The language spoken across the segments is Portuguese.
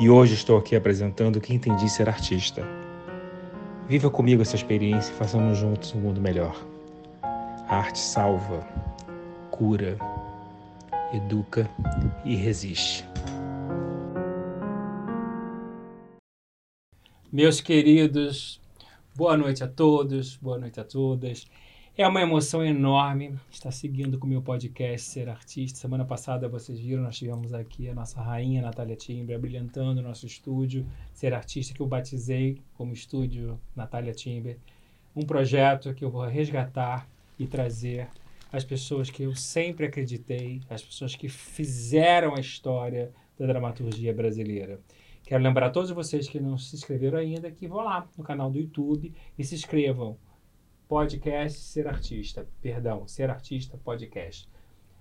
E hoje estou aqui apresentando o que entendi ser artista. Viva comigo essa experiência e façamos juntos um mundo melhor. A arte salva, cura, educa e resiste. Meus queridos, boa noite a todos, boa noite a todas. É uma emoção enorme estar seguindo com o meu podcast Ser Artista. Semana passada vocês viram, nós tivemos aqui a nossa rainha Natália Timber brilhantando o nosso estúdio Ser Artista, que eu batizei como Estúdio Natália Timber. Um projeto que eu vou resgatar e trazer as pessoas que eu sempre acreditei, as pessoas que fizeram a história da dramaturgia brasileira. Quero lembrar a todos vocês que não se inscreveram ainda que vão lá no canal do YouTube e se inscrevam. Podcast Ser Artista, perdão, Ser Artista Podcast.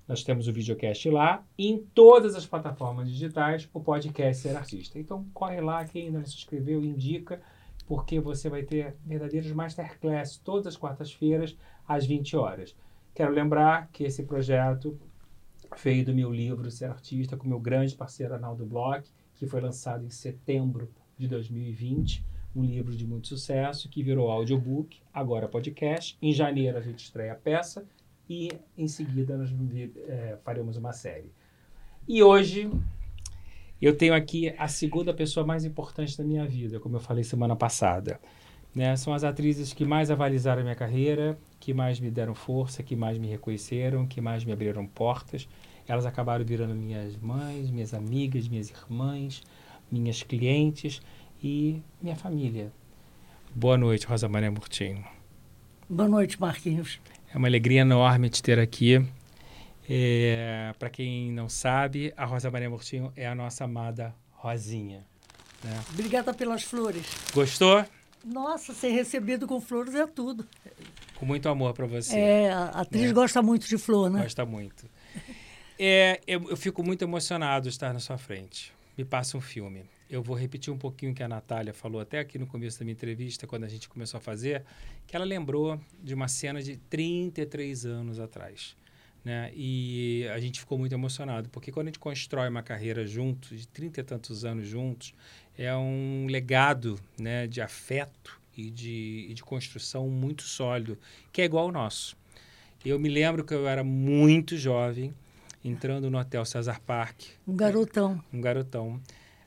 Nós temos o videocast lá em todas as plataformas digitais o podcast Ser Artista. Então corre lá, quem ainda não se inscreveu, indica, porque você vai ter verdadeiros masterclass todas as quartas-feiras às 20 horas. Quero lembrar que esse projeto veio do meu livro Ser Artista com meu grande parceiro Arnaldo Bloch que foi lançado em setembro de 2020, um livro de muito sucesso que virou audiobook, agora podcast. Em janeiro a gente estreia a peça e em seguida nós é, faremos uma série. E hoje eu tenho aqui a segunda pessoa mais importante da minha vida, como eu falei semana passada. Né? São as atrizes que mais avalizaram a minha carreira, que mais me deram força, que mais me reconheceram, que mais me abriram portas elas acabaram virando minhas mães, minhas amigas, minhas irmãs, minhas clientes e minha família. Boa noite, Rosa Maria Murtinho. Boa noite, Marquinhos. É uma alegria enorme te ter aqui. É, Para quem não sabe, a Rosa Maria Murtinho é a nossa amada Rosinha. Né? Obrigada pelas flores. Gostou? Nossa, ser recebido com flores é tudo. Com muito amor para você. É, a atriz é. gosta muito de flor, né? Gosta muito. É, eu, eu, fico muito emocionado de estar na sua frente. Me passa um filme. Eu vou repetir um pouquinho o que a Natália falou até aqui no começo da minha entrevista, quando a gente começou a fazer, que ela lembrou de uma cena de 33 anos atrás. Né? E a gente ficou muito emocionado, porque quando a gente constrói uma carreira juntos, de 30 e tantos anos juntos, é um legado né, de afeto e de, e de construção muito sólido, que é igual ao nosso. Eu me lembro que eu era muito jovem, entrando no Hotel Cesar Park. Um garotão. Um garotão.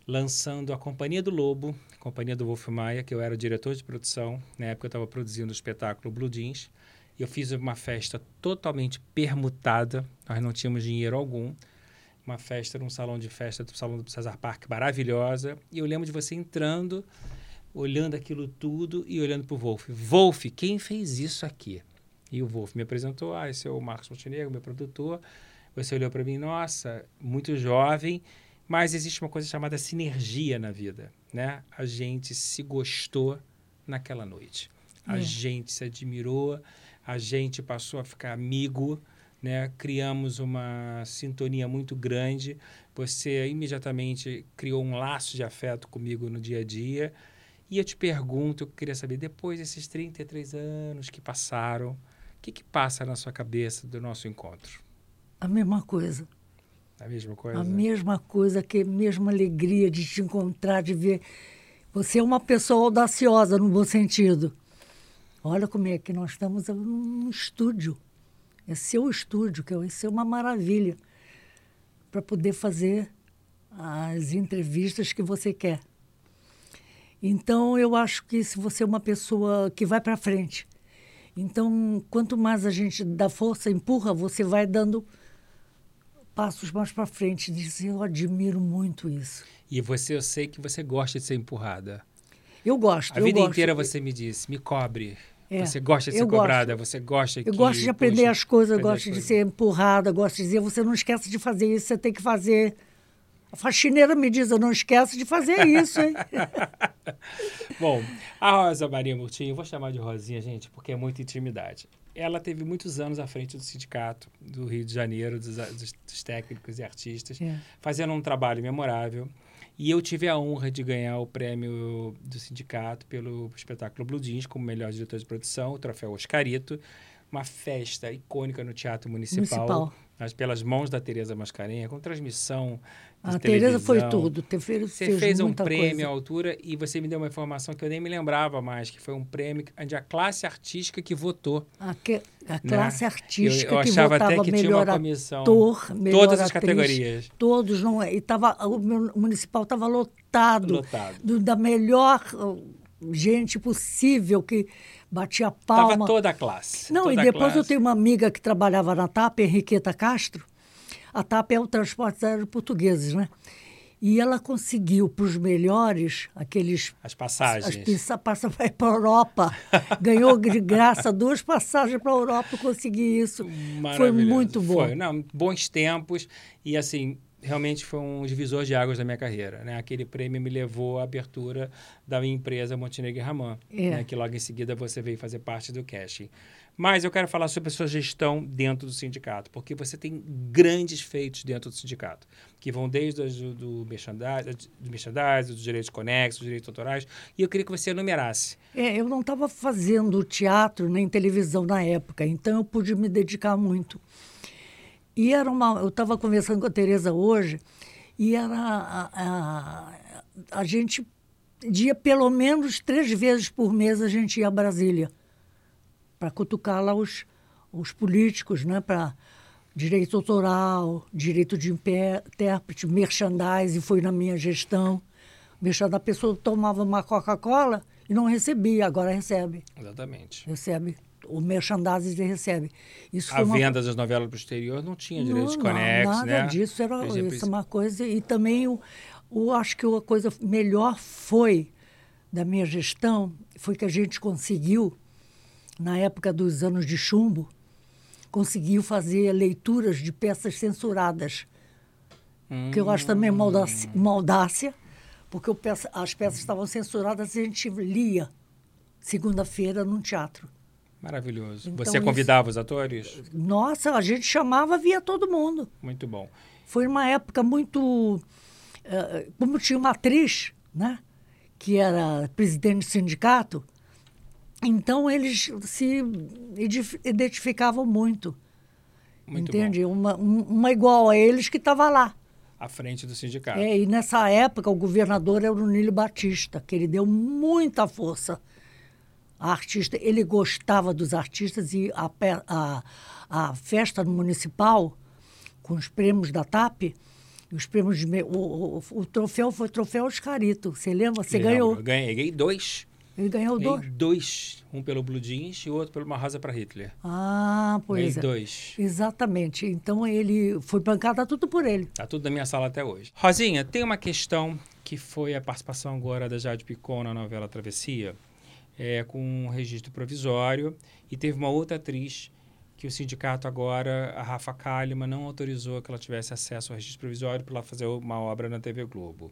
Lançando a Companhia do Lobo, Companhia do Wolf Maia, que eu era diretor de produção. Na época eu estava produzindo o espetáculo Blue Jeans. Eu fiz uma festa totalmente permutada, nós não tínhamos dinheiro algum. Uma festa num salão de festa do Salão do Cesar Park maravilhosa. E eu lembro de você entrando, olhando aquilo tudo e olhando para o Wolf. Wolf, quem fez isso aqui? E o Wolf me apresentou, ah, esse é o Marcos Montenegro, meu produtor. Você olhou para mim, nossa, muito jovem, mas existe uma coisa chamada sinergia na vida, né? A gente se gostou naquela noite. A é. gente se admirou, a gente passou a ficar amigo, né? Criamos uma sintonia muito grande. Você imediatamente criou um laço de afeto comigo no dia a dia. E eu te pergunto, eu queria saber, depois desses 33 anos que passaram, o que, que passa na sua cabeça do nosso encontro? A mesma coisa. A mesma coisa? A mesma coisa, que a mesma alegria de te encontrar, de ver. Você é uma pessoa audaciosa, no bom sentido. Olha como é que nós estamos num estúdio. É seu estúdio, que vai ser uma maravilha para poder fazer as entrevistas que você quer. Então, eu acho que se você é uma pessoa que vai para frente, então, quanto mais a gente dá força, empurra, você vai dando passos mais para frente. Diz, eu admiro muito isso. E você, eu sei que você gosta de ser empurrada. Eu gosto. A eu vida gosto. inteira você me disse, me cobre. É, Você gosta de ser eu gosto. cobrada, você gosta que... Eu gosto de aprender puxa, as coisas, eu gosto de coisas. ser empurrada, eu gosto de dizer, você não esquece de fazer isso, você tem que fazer. A faxineira me diz, eu não esquece de fazer isso, hein? Bom, a Rosa Maria Murtinho, eu vou chamar de Rosinha, gente, porque é muita intimidade. Ela teve muitos anos à frente do sindicato do Rio de Janeiro, dos, dos- dos técnicos e artistas, É. fazendo um trabalho memorável. E eu tive a honra de ganhar o prêmio do sindicato pelo espetáculo Blue Jeans como melhor diretor de produção, o troféu Oscarito, uma festa icônica no Teatro Municipal, Municipal. Mas pelas mãos da Tereza Mascarenha, com transmissão A Tereza foi tudo. te- fez, Você fez fez um prêmio à coisa. altura e você me deu uma informação que eu nem me lembrava mais, que foi um prêmio onde a classe artística que votou. A, que- a classe né? artística eu, eu que achava votava até que tinha uma comissão. ator, melhor Todas as atriz, categorias. Todos, não é? E tava, o municipal estava lotado, Lotado. do- da melhor gente possível que batia Tava palma. toda a classe. Não, e depois eu tenho uma amiga que trabalhava na TAP, Henriqueta Castro. A TAP é o transporte aéreo portugueses, né? E ela conseguiu para os melhores, aqueles. As As passagens. pizza passa para a Europa. Ganhou de graça duas passagens para a Europa, eu consegui isso. Foi muito bom. Foi, não, bons tempos e assim, realmente foi um divisor de águas da minha carreira, né? Aquele prêmio me levou à abertura da minha empresa Montenegro Raman, É. né? que logo em seguida você veio fazer parte do casting. Mas eu quero falar sobre a sua gestão dentro do sindicato, porque você tem grandes feitos dentro do sindicato, que vão desde do, do merchandising, do merchandising, dos direitos conexos, dos direitos autorais, e eu queria que você enumerasse. É, eu não estava fazendo teatro nem televisão na época, então eu pude me dedicar muito. E era uma. Eu estava conversando com a Tereza hoje, e era. A, a, a gente ia pelo menos três vezes por mês a gente ia a Brasília para cutucar lá os, os políticos, né? Para direito autoral, direito de intérprete, merchandising, foi na minha gestão. Merchandising, a pessoa tomava uma Coca-Cola e não recebia, agora recebe. Exatamente. Recebe. O merchandising recebe. Isso A uma venda das novelas para o exterior não tinha não, não, conexos, nada né? disso. Era isso é uma coisa e também o, o acho que a coisa melhor foi da minha gestão foi que a gente conseguiu na época dos anos de chumbo conseguiu fazer leituras de peças censuradas que eu acho também uma audácia, uma audácia, porque peça- as peças estavam censuradas e a gente lia. Segunda-feira num teatro Maravilhoso. Então, Você isso- convidava os atores? nossa a gente chamava via todo mundo Muito bom. foi uma época muito. eh, como tinha uma atriz, né? Que era presidente do sindicato, então eles se identificavam muito. Muito entende? Uma, um- uma igual a eles que estava lá. À frente do sindicato. É, e nessa época o governador era o Nílio Batista, que ele deu muita força a artista. Ele gostava dos artistas e a, a, a festa municipal, com os prêmios da TAP, os prêmios o, o, o troféu foi o troféu Oscarito. Você lembra? Você Lembro. ganhou. Eu ganhei, ganhei dois. Ele ganhou Ganhei dois. dois. Um pelo Blue Jeans e o outro pelo Uma Rosa para Hitler. Ah, ganhei pois é. dois. Exatamente. Então ele foi bancada tudo por ele. Tá tudo na minha sala até hoje. Rosinha, tem uma questão que foi a participação agora da Jade Picon na novela Travessia, é, com um registro provisório, e teve uma outra atriz que o sindicato agora, a Rafa Kalimann, não autorizou que ela tivesse acesso ao registro provisório para ela fazer uma obra na TV Globo.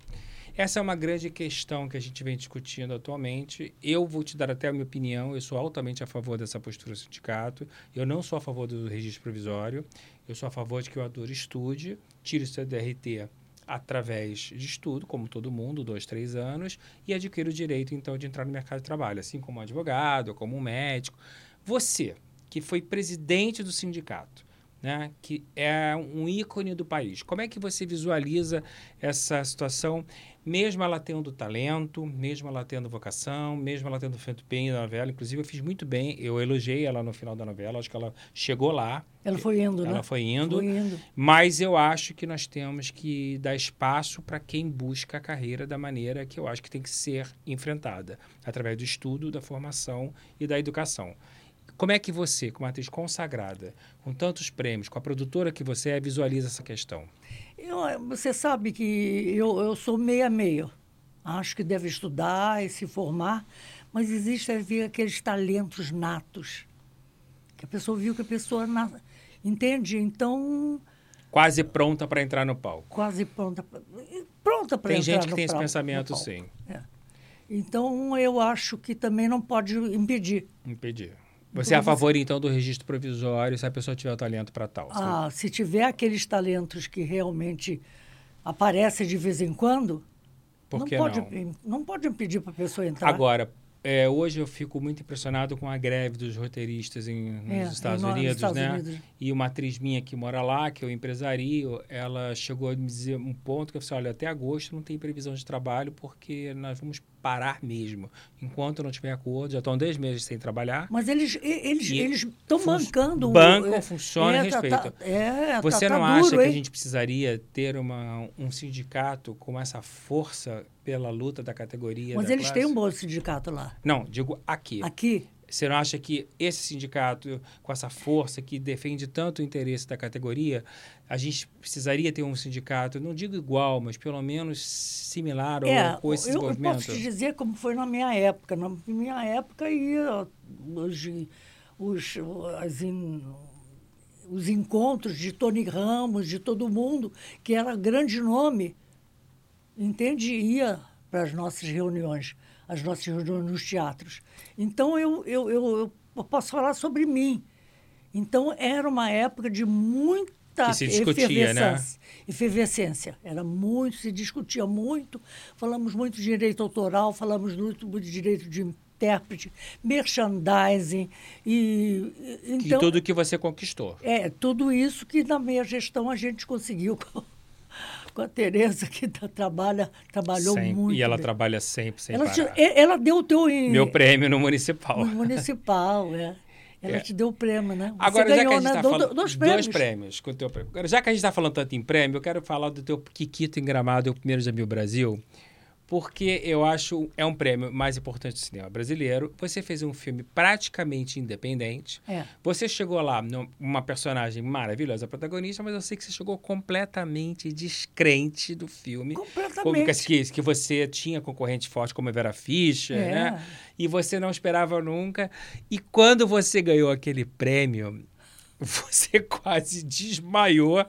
Essa é uma grande questão que a gente vem discutindo atualmente. Eu vou te dar até a minha opinião. Eu sou altamente a favor dessa postura do sindicato. Eu não sou a favor do registro provisório. Eu sou a favor de que o ator estude, tire o seu DRT através de estudo, como todo mundo, dois, três anos, e adquira o direito, então, de entrar no mercado de trabalho, assim como um advogado, como um médico. Você, que foi presidente do sindicato, né, que é um ícone do país. Como é que você visualiza essa situação, mesmo ela tendo talento, mesmo ela tendo vocação, mesmo ela tendo feito bem na novela? Inclusive, eu fiz muito bem, eu elogiei ela no final da novela, acho que ela chegou lá. Ela foi indo, ela né? Ela foi indo, foi indo. Mas eu acho que nós temos que dar espaço para quem busca a carreira da maneira que eu acho que tem que ser enfrentada, através do estudo, da formação e da educação. Como é que você, como atriz consagrada, com tantos prêmios, com a produtora que você é, visualiza essa questão? Eu, você sabe que eu, eu sou meia-meia. Acho que deve estudar e se formar, mas existe aqueles talentos natos. Que a pessoa viu que a pessoa. Na, entende? Então. Quase pronta para entrar no palco. Quase pronta. Pronta para entrar no palco. Tem gente que tem esse pensamento, sim. É. Então, eu acho que também não pode impedir. Impedir. Você é a favor, então, do registro provisório se a pessoa tiver o talento para tal? Ah, se tiver aqueles talentos que realmente aparecem de vez em quando, Por não, pode, não? não pode impedir para a pessoa entrar. Agora, é, hoje eu fico muito impressionado com a greve dos roteiristas em, nos É, Estados Unidos, Estados né? Unidos. E uma atriz minha que mora lá, que eu empresario, ela chegou a me dizer um ponto que eu falei, olha, até agosto não tem previsão de trabalho porque nós vamos parar mesmo. Enquanto não tiver acordo, já estão 10 meses sem trabalhar. Mas eles eles eles estão bancando. o- bancam, é, funcionam e é, tá- respeitam. tá- é, Você tá, não tá acha duro, que a hein? gente precisaria ter uma, um sindicato com essa força pela luta da categoria Mas da eles têm um classe? bom sindicato lá. Não, digo aqui. Aqui, Você não acha que esse sindicato, com essa força que defende tanto o interesse da categoria, a gente precisaria ter um sindicato, não digo igual, mas pelo menos similar é, ou com esse eu, eu posso te dizer como foi na minha época. Na minha época ia os, os, as in- os encontros de Tony Ramos, de todo mundo, que era grande nome, entende? Ia para as nossas reuniões, as nossas reuniões nos teatros. Então, eu, eu, eu, eu posso falar sobre mim. Então, era uma época de muita Que se discutia, né? efervescência. Era muito, se discutia muito. Falamos muito de direito autoral, falamos muito de direito de intérprete, merchandising. E, e- E então, tudo que você conquistou. é, tudo isso que na minha gestão a gente conseguiu com, a Tereza, que tá- trabalha, trabalhou Sempre. muito. E ela bem. trabalha sempre, sem ela, te- ela deu o teu em- Meu prêmio no municipal. no municipal, é. Ela É. te deu o prêmio, né? Você Agora, já que a ganhou, gente né? está Do- falando... dois prêmios. Dois prêmios com o teu prêmio. Agora, já que a gente está falando tanto em prêmio, eu quero falar do teu Kikito em Gramado, o primeiro Jamil Brasil, porque eu acho é um prêmio mais importante do cinema brasileiro. Você fez um filme praticamente independente. É. Você chegou lá, uma personagem maravilhosa, protagonista, mas eu sei que você chegou completamente descrente do filme. Completamente. Que, que você tinha concorrente forte como a Vera Fischer, É. né? E você não esperava nunca. E quando você ganhou aquele prêmio, você quase desmaiou.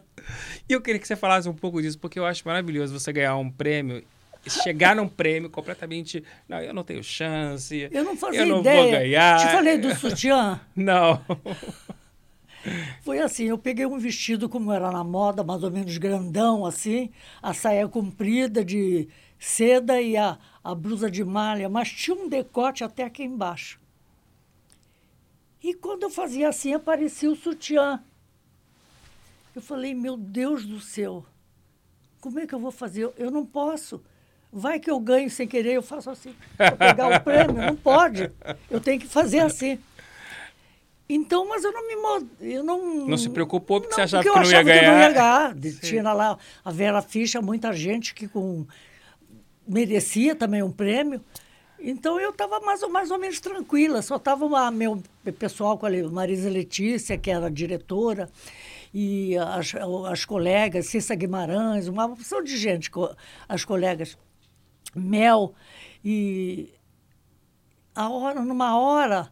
E eu queria que você falasse um pouco disso, porque eu acho maravilhoso você ganhar um prêmio, chegar num prêmio completamente. Não, eu não tenho chance. Eu não fazia eu não ideia. vou ganhar. Te falei do sutiã? Não. Foi assim, eu peguei um vestido como era na moda, mais ou menos grandão, assim, a saia comprida de seda e a, a blusa de malha, mas tinha um decote até aqui embaixo. E quando eu fazia assim, aparecia o sutiã. Eu falei, meu Deus do céu, como é que eu vou fazer? Eu- Eu não posso. Vai que eu ganho sem querer, eu faço assim, para pegar o prêmio. Não pode. Eu tenho que fazer assim. Então, mas eu não me eu não Não se preocupou porque você achava porque eu que não ia achava que eu não ia ganhar. Tinha lá a Vera Fischer, muita gente que com merecia também um prêmio. Então eu estava mais, ou- mais ou menos tranquila, só estava meu pessoal com a Marisa Letícia, que era a diretora, e as, as colegas, Cissa Guimarães, uma opção de gente, as colegas Mel, e a hora, numa hora,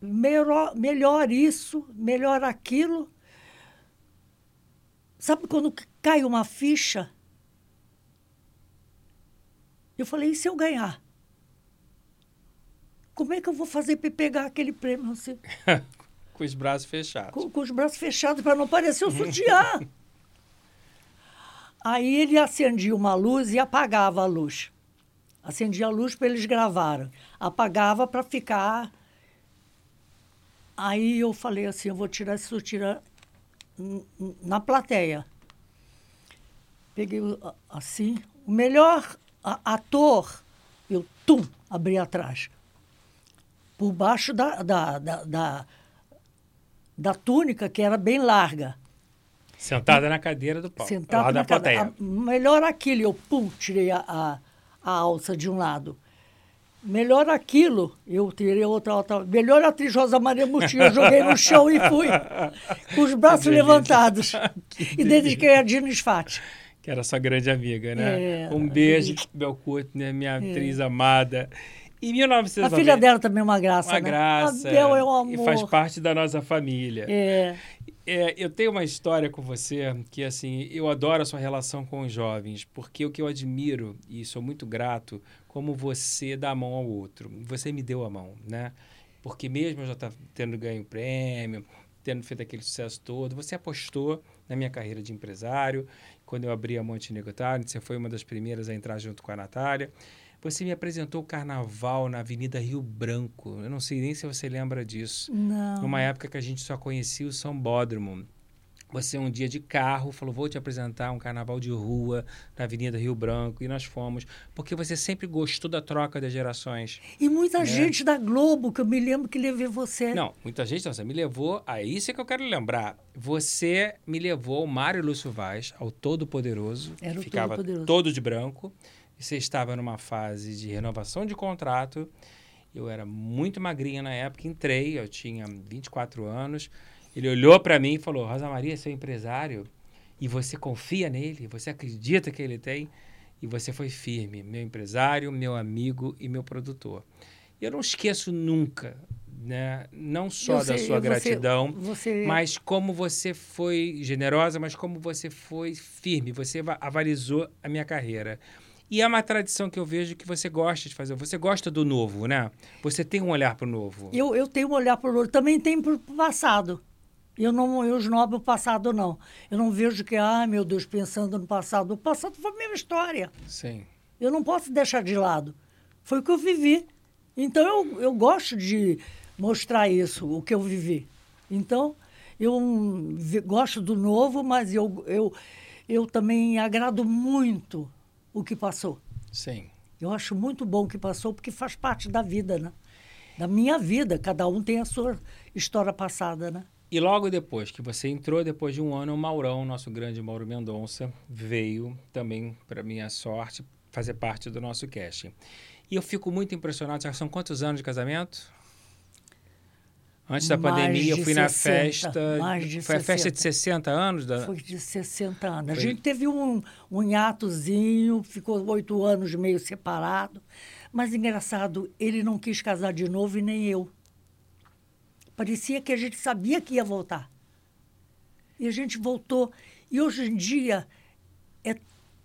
melhor, melhor isso, melhor aquilo. Sabe quando cai uma ficha? Eu falei, e se eu ganhar? Como é que eu vou fazer para pegar aquele prêmio assim? Com os braços fechados. com, com os braços fechados para não parecer o sutiã. Aí ele acendia uma luz e apagava a luz. Acendia a luz para eles gravarem. Apagava para ficar. Aí eu falei assim, eu vou tirar n- n- na plateia. Peguei assim, o melhor ator, eu, tum, abri atrás. Por baixo da, da, da, da, da túnica, que era bem larga. Sentada na cadeira do palco. Sentado lá da na plateia. a- melhor aquilo, eu pum, tirei a, a, a alça de um lado. Melhor aquilo, eu tirei outra alça. Melhor atriz Rosa Maria Mutinho, eu joguei no chão e fui. Com os braços levantados. e dediquei a Dino Sfati. Que era sua grande amiga, né? É, um a beijo, delícia. Bel Kurtner, minha atriz amada. Em 1990... A filha dela também é uma graça, Uma né? graça. A Bel é um E amor. faz parte da nossa família. É. É, eu tenho uma história com você que, assim, eu adoro a sua relação com os jovens, porque o que eu admiro, e sou muito grato, como você dá a mão ao outro. Você me deu a mão, né? Porque mesmo eu já tá tendo ganho prêmio, tendo feito aquele sucesso todo, você apostou na minha carreira de empresário. Quando eu abri a Montenegro Talent, você foi uma das primeiras a entrar junto com a Natália. Você me apresentou o carnaval na Avenida Rio Branco. Eu não sei nem se você lembra disso Não. numa época que a gente só conhecia o Sambódromo. Você, um dia de carro, falou: Vou te apresentar um carnaval de rua na Avenida Rio Branco. E nós fomos, porque você sempre gostou da troca das gerações. E muita gente da Globo, que eu me lembro que levei você. Não, muita gente, não, você me levou. A isso é que eu quero lembrar. Você me levou ao Mário Lúcio Vaz, ao Todo-Poderoso. Era o Ficava Todo-Poderoso. todo de branco. Você estava numa fase de renovação de contrato. Eu era muito magrinha na época, entrei, eu tinha 24 anos. Ele olhou para mim e falou: Rosa Maria, seu empresário, e você confia nele, você acredita que ele tem, e você foi firme, meu empresário, meu amigo e meu produtor. Eu não esqueço nunca, né? não só da sua gratidão, você- mas como você foi generosa, mas como você foi firme, você va- avalizou a minha carreira. E é uma tradição que eu vejo que você gosta de fazer. Você gosta do novo, né? Você tem um olhar para o novo. Eu, eu tenho um olhar para o outro. Também tem para o passado. Eu não eu esnobo o passado, não. Eu não vejo que, ai meu Deus, pensando no passado. O passado foi a mesma história. Sim. Eu não posso deixar de lado. Foi o que eu vivi. Então eu, eu gosto de mostrar isso, o que eu vivi. Então eu gosto do novo, mas eu, eu, eu também agrado muito o que passou. Sim. Eu acho muito bom o que passou, porque faz parte da vida, né? Da minha vida. Cada um tem a sua história passada, né? E logo depois que você entrou, depois de um ano, o Maurão, nosso grande Mauro Mendonça, veio também, para minha sorte, fazer parte do nosso casting. E eu fico muito impressionado. Já são quantos anos de casamento? Antes da Mais pandemia, eu fui na 60, festa. mais de foi a festa 60. de 60 anos? Da... Foi de 60 anos. A Foi- gente teve um, um hiatozinho, ficou oito anos meio separado. Mas engraçado, ele não quis casar de novo e nem eu. Parecia que a gente sabia que ia voltar. E a gente voltou. E hoje em dia é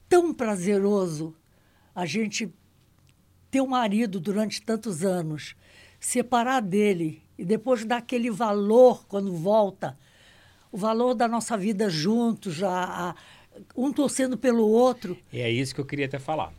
tão prazeroso a gente ter um marido durante tantos anos, separar dele e depois dar aquele valor quando volta, o valor da nossa vida juntos, a, a- um torcendo pelo outro. É isso que eu queria até falar.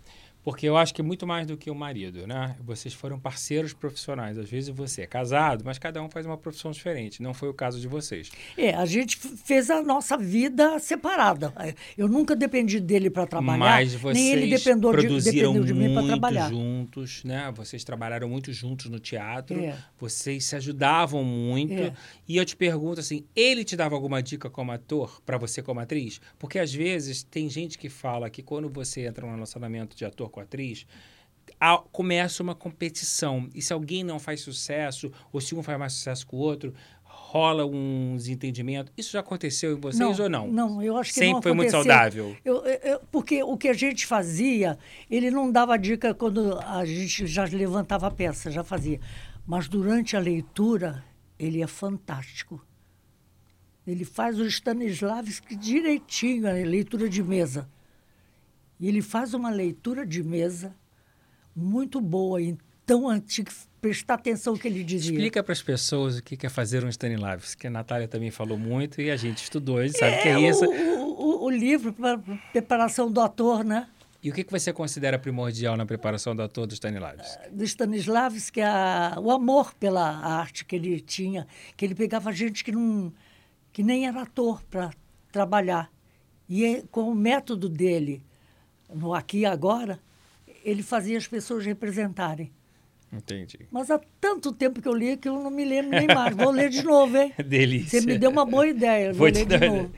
Porque eu acho que é muito mais do que o marido, né? Vocês foram parceiros profissionais. Às vezes você é casado, mas cada um faz uma profissão diferente. Não foi o caso de vocês. É, a gente fez a nossa vida separada. Eu nunca dependi dele para trabalhar, Mas vocês nem ele dependeu de, produziram dependeu de mim para trabalhar. juntos, né? Vocês trabalharam muito juntos no teatro. É. Vocês se ajudavam muito. É. E eu te pergunto assim, ele te dava alguma dica como ator para você como atriz? Porque às vezes tem gente que fala que quando você entra num relacionamento de ator com atriz, a- começa uma competição. E se alguém não faz sucesso, ou se um faz mais sucesso que o outro, rola um desentendimento. Isso já aconteceu em vocês ou não? Não, eu acho que Sempre não foi muito saudável. Eu- eu- porque o que a gente fazia, ele não dava dica quando a gente já levantava a peça, já fazia. Mas durante a leitura, ele é fantástico. Ele faz o Stanislavski direitinho, a leitura de mesa. E ele faz uma leitura de mesa muito boa, então antiga. Prestar atenção no que ele dizia. Explica para as pessoas o que é fazer um Stanislavski, que a Natália também falou muito e a gente estudou, gente sabe o que é isso. O, o- o livro para preparação do ator, né? E o que que você considera primordial na preparação do ator do Stanislavski? do Stanislavski, a, o amor pela arte que ele tinha, que ele pegava gente que não que nem era ator para trabalhar. E é- com o método dele, no aqui e agora, ele fazia as pessoas representarem. Entendi. Mas há tanto tempo que eu li que eu não me lembro nem mais. Vou ler de novo, hein? Delícia. Você me deu uma boa ideia. Vou, Vou te ler de novo.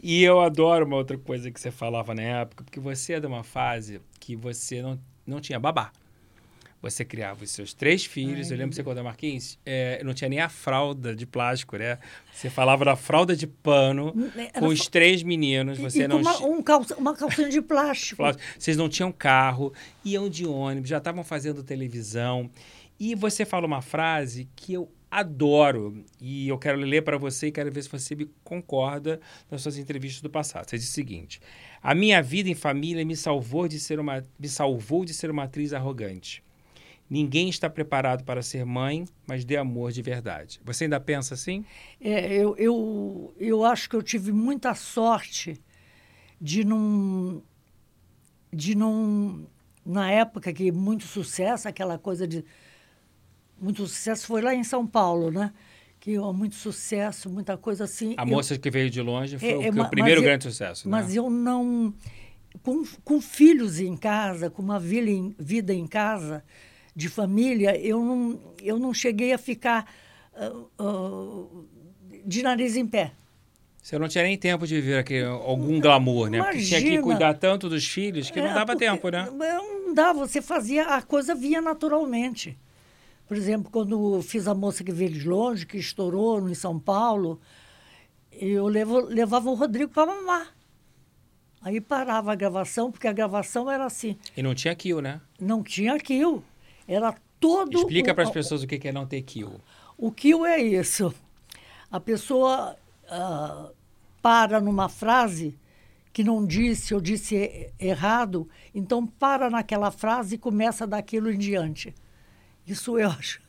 E eu adoro uma outra coisa que você falava na época, porque você é de uma fase que você não, não tinha babá. Você criava os seus três filhos. eu lembro que você contou, Marquinhos, é, não tinha nem a fralda de plástico, né? Você falava da fralda de pano Era com os três meninos. E- Você não uma, um calça, uma calcinha de plástico. Vocês não tinham carro, iam de ônibus, já estavam fazendo televisão. E você fala uma frase que eu adoro e eu quero ler para você e quero ver se você me concorda nas suas entrevistas do passado. Você diz o seguinte: A minha vida em família me salvou de ser uma me salvou de ser uma atriz arrogante. Ninguém está preparado para ser mãe, mas dê amor de verdade. Você ainda pensa assim? É, eu, eu, eu acho que eu tive muita sorte de não. de não. Na época que muito sucesso, aquela coisa de. Muito sucesso foi lá em São Paulo, né? Que ó, muito sucesso, muita coisa assim. A Eu- moça que veio de longe foi É, o, é, o primeiro eu- grande sucesso. né? Mas eu não. Com, com filhos em casa, com uma vida em, vida em casa, de família, eu não, eu não cheguei a ficar ah, ah, de nariz em pé. Você não tinha nem tempo de viver aquele, algum glamour, né? Porque tinha que Imagina. cuidar tanto dos filhos que não É, dava porque- tempo, né? Não dava, você fazia, a coisa vinha naturalmente. Por exemplo, quando fiz a moça que veio de longe, que estourou em São Paulo, eu levo, levava o Rodrigo para mamar. Aí parava a gravação, porque a gravação era assim, E não tinha kill, né? não tinha kill. Era todo. Explica para as pessoas o que é não ter kill. O kill é isso. A pessoa ah, para numa frase que não disse ou disse errado, então para naquela frase e começa daquilo em diante. Isso eu acho.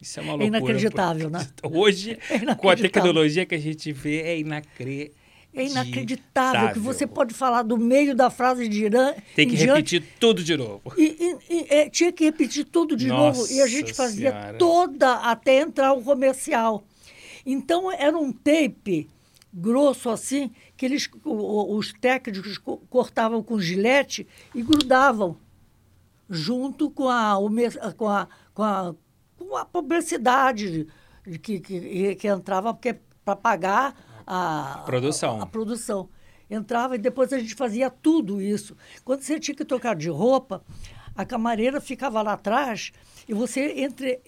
Isso é uma É loucura. inacreditável, né? Hoje, É com a inacreditável. tecnologia que a gente vê, é inacreditável. É inacreditável que você pode falar do meio da frase de Irã Tem que diante, repetir tudo de novo. E, e- e, é, tinha que repetir tudo de Nossa novo. E a gente fazia Senhora. toda até entrar o comercial. Então era um tape grosso assim, que eles, os técnicos co- cortavam com gilete e grudavam junto com a, com a, com a, com a publicidade que, que, que entrava porque para pagar a, Produção. a- a produção. Entrava e depois a gente fazia tudo isso. Quando você tinha que trocar de roupa, a camareira ficava lá atrás e você entre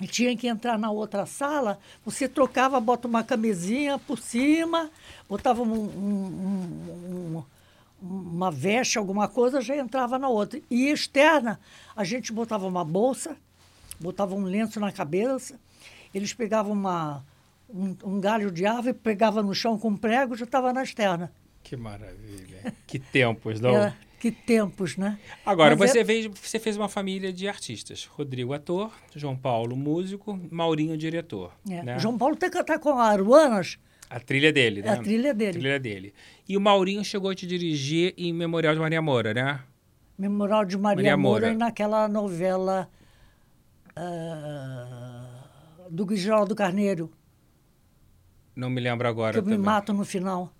e tinha que entrar na outra sala, você trocava, bota uma camisinha por cima, botava um- um- um- uma veste, alguma coisa, já entrava na outra. E externa, a gente botava uma bolsa, botava um lenço na cabeça, eles pegavam uma, um, um galho de árvore, pegavam no chão com prego, já estava na externa. Que maravilha. Que tempos, não? Era- que tempos, né? Agora, Mas você, é- veio, você fez uma família de artistas. Rodrigo, ator. João Paulo, músico. Maurinho, diretor. é, né? João Paulo tem que estar com a Aruanas, A trilha dele, né? a trilha dele. A trilha dele. E o Maurinho chegou a te dirigir em Memorial de Maria Moura, né? Memorial de Maria, Maria Moura, Moura. e naquela novela ah, do Geraldo Carneiro, Não me lembro agora. que eu me também. mato no final.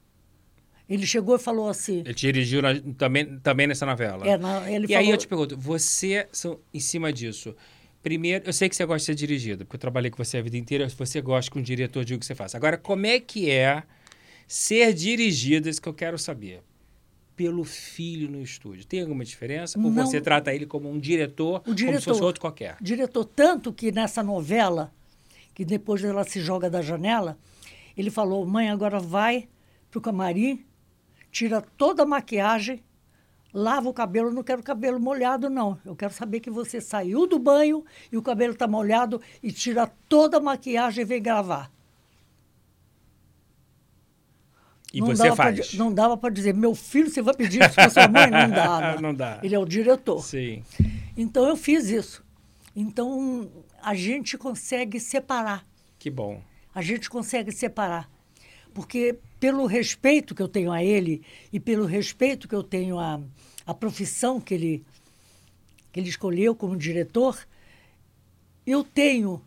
Ele chegou e falou assim. Ele dirigiu na- também, também nessa novela. É, na- ele e aí falou, eu te pergunto, você, são- em cima disso, primeiro, eu sei que você gosta de ser dirigido, porque eu trabalhei com você a vida inteira, você gosta que um diretor diga o que você faz. Agora, como é que é ser dirigido, isso que eu quero saber, pelo filho no estúdio? Tem alguma diferença? Ou Não. você trata ele como um diretor, como se diretor. fosse outro qualquer? diretor, tanto que nessa novela, que depois ela se joga da janela, ele falou, mãe, agora vai pro camarim, tira toda a maquiagem, lava o cabelo, não quero cabelo molhado, não. Eu quero saber que você saiu do banho e o cabelo está molhado e tira toda a maquiagem e vem gravar. E não você pra faz? di- não dava para dizer, meu filho, você vai pedir isso para sua mãe? Não dá. né? Não dá. Ele é o diretor. Sim. Então eu fiz isso. Então a gente consegue separar. Que bom. A gente consegue separar. Porque pelo respeito que eu tenho a ele e pelo respeito que eu tenho à, à profissão que ele, que ele escolheu como diretor, eu tenho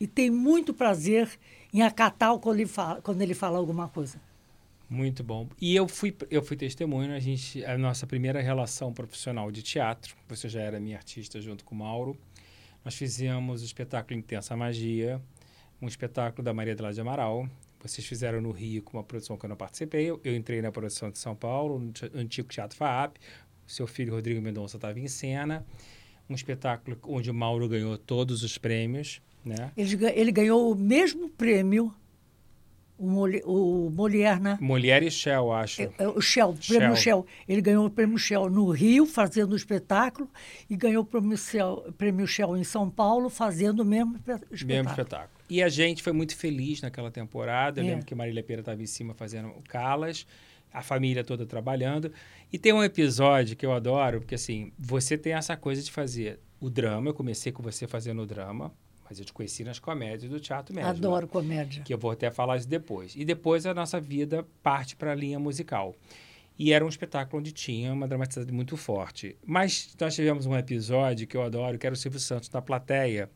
e tenho muito prazer em acatar quando ele fala, quando ele fala alguma coisa. Muito bom. E eu fui, eu fui testemunho, a gente, a nossa primeira relação profissional de teatro. Você já era minha artista junto com o Mauro. Nós fizemos o espetáculo Intensa Magia, um espetáculo da Maria de Lá de Amaral. Vocês fizeram no Rio com uma produção que eu não participei. Eu, eu entrei na produção de São Paulo, no antigo Teatro FAAP. O seu filho Rodrigo Mendonça estava em cena. Um espetáculo onde o Mauro ganhou todos os prêmios. Né? Ele, ele ganhou o mesmo prêmio o, Moli, o Molière, né? Molière e Shell, acho. É, é, o Shell, o prêmio Shell. Shell. Ele ganhou o prêmio Shell no Rio, fazendo o espetáculo, e ganhou o prêmio Shell, prêmio Shell em São Paulo, fazendo o mesmo espetáculo. Mesmo espetáculo. E a gente foi muito feliz naquela temporada. Eu é. lembro que Marília Pera estava em cima fazendo o Calas, a família toda trabalhando. E tem um episódio que eu adoro, porque assim, você tem essa coisa de fazer o drama. Eu comecei com você fazendo o drama, mas eu te conheci nas comédias do teatro médio. Adoro comédia. Que eu vou até falar isso depois. E depois a nossa vida parte para a linha musical. E era um espetáculo onde tinha uma dramatização muito forte. Mas nós tivemos um episódio que eu adoro, que era o Silvio Santos na plateia.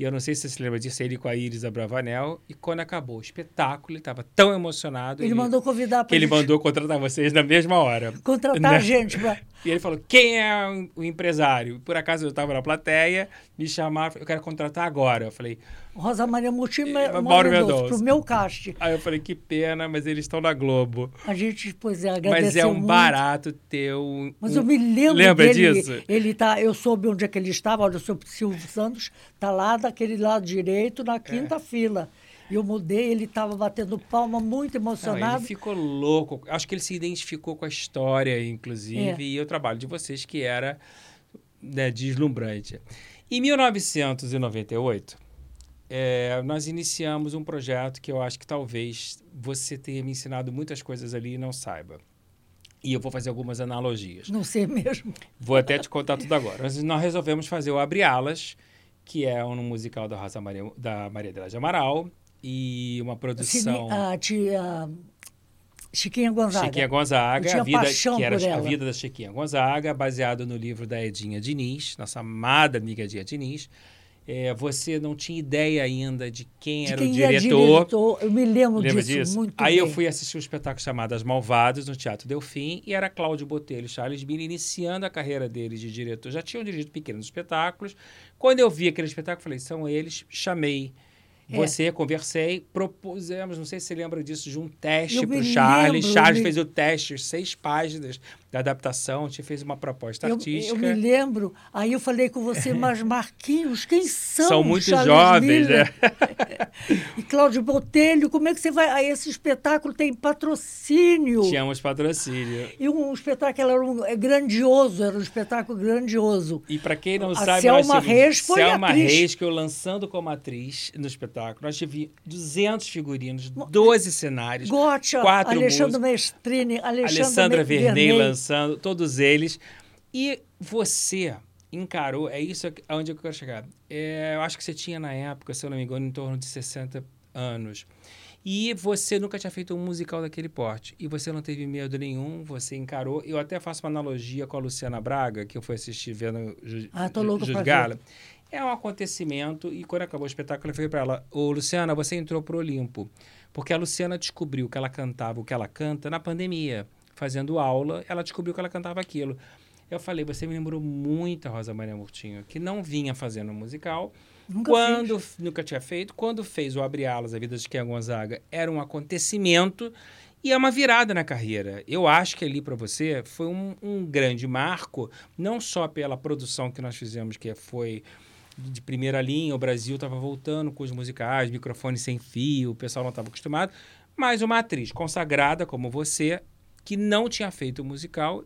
E eu não sei se você se lembra disso, ele com a Iris Abravanel. E quando acabou o espetáculo, ele estava tão emocionado. Ele, ele mandou convidar para Ele gente... mandou contratar vocês na mesma hora. Contratar a gente. Pra... E ele falou: quem é o empresário? Por acaso eu estava na plateia, me chamaram, eu quero contratar agora. Eu falei. Rosa Maria Mauro Mendonça, para o meu cast. Aí eu falei, que pena, mas eles estão na Globo. A gente, pois é, agradeceu Mas é um muito. barato ter um... Mas eu me lembro Lembra dele, disso? Ele tá, eu soube onde é que ele estava, olha, o seu Silvio Santos está lá daquele lado direito, na quinta é. fila. E eu mudei, ele estava batendo palma, muito emocionado. Não, ele ficou louco. Acho que ele se identificou com a história, inclusive, é. e o trabalho de vocês, que era né, deslumbrante. Em 1998, é, nós iniciamos um projeto que eu acho que talvez você tenha me ensinado muitas coisas ali e não saiba. E eu vou fazer algumas analogias. Não sei mesmo. Vou até te contar tudo agora. Mas nós resolvemos fazer o Abre Alas, que é um musical da, Rosa Maria, da Maria de Amaral, e uma produção. A tia Chiquinha Gonzaga. Chiquinha Gonzaga, a vida, que era a vida da Chiquinha Gonzaga, baseado no livro da Edinha Diniz, nossa amada amiga Edinha Diniz. É, você não tinha ideia ainda de quem de era quem o diretor. diretor. Eu me lembro Lembra disso, disso? muito Aí bem. eu fui assistir um espetáculo chamado As Malvadas, no Teatro Delfim, e era Cláudio Botelho e Charles Miller iniciando a carreira deles de diretor. Já tinham dirigido pequenos espetáculos. Quando eu vi aquele espetáculo, falei, são eles, chamei. Você, é. conversei, propusemos, não sei se você lembra disso, de um teste para o Charles. Lembro, Charles me... fez o teste, seis páginas da adaptação, te fez uma proposta eu, artística. Eu me lembro, aí eu falei com você, mas Marquinhos, quem são? São muito Charles jovens, Miller? né? e Cláudio Botelho, como é que você vai? Aí esse espetáculo tem patrocínio. Tínhamos patrocínio. E um espetáculo era um, é grandioso, era um espetáculo grandioso. E para quem não a sabe, Selma Reis foi Selma atriz. Reis, que eu lançando como atriz no espetáculo. Nós tivemos 200 figurinos, 12 cenários, Gotcha, quatro Alexandre músicos, Mestrini, Alexandre Alessandra Vernei Vernei todos eles. E você encarou, é isso onde eu quero chegar. É, eu acho que você tinha na época, se eu não me engano, em torno de 60 anos. E você nunca tinha feito um musical daquele porte. E você não teve medo nenhum, você encarou. Eu até faço uma analogia com a Luciana Braga, que eu fui assistir vendo ah, tô louco Gala. É um acontecimento e quando acabou o espetáculo eu falei para ela, ô Luciana, você entrou pro Olimpo. Porque a Luciana descobriu que ela cantava o que ela canta na pandemia. Fazendo aula, ela descobriu que ela cantava aquilo. Eu falei, você me lembrou muito a Rosa Maria Murtinho, que não vinha fazendo musical. Nunca quando fez. nunca tinha feito, quando fez o Abre Alas, a vida de Ken Gonzaga, era um acontecimento e é uma virada na carreira. Eu acho que ali para você foi um, um grande marco, não só pela produção que nós fizemos, que foi de primeira linha, o Brasil estava voltando com os musicais, microfone sem fio, o pessoal não estava acostumado, mas uma atriz consagrada como você, que não tinha feito o musical,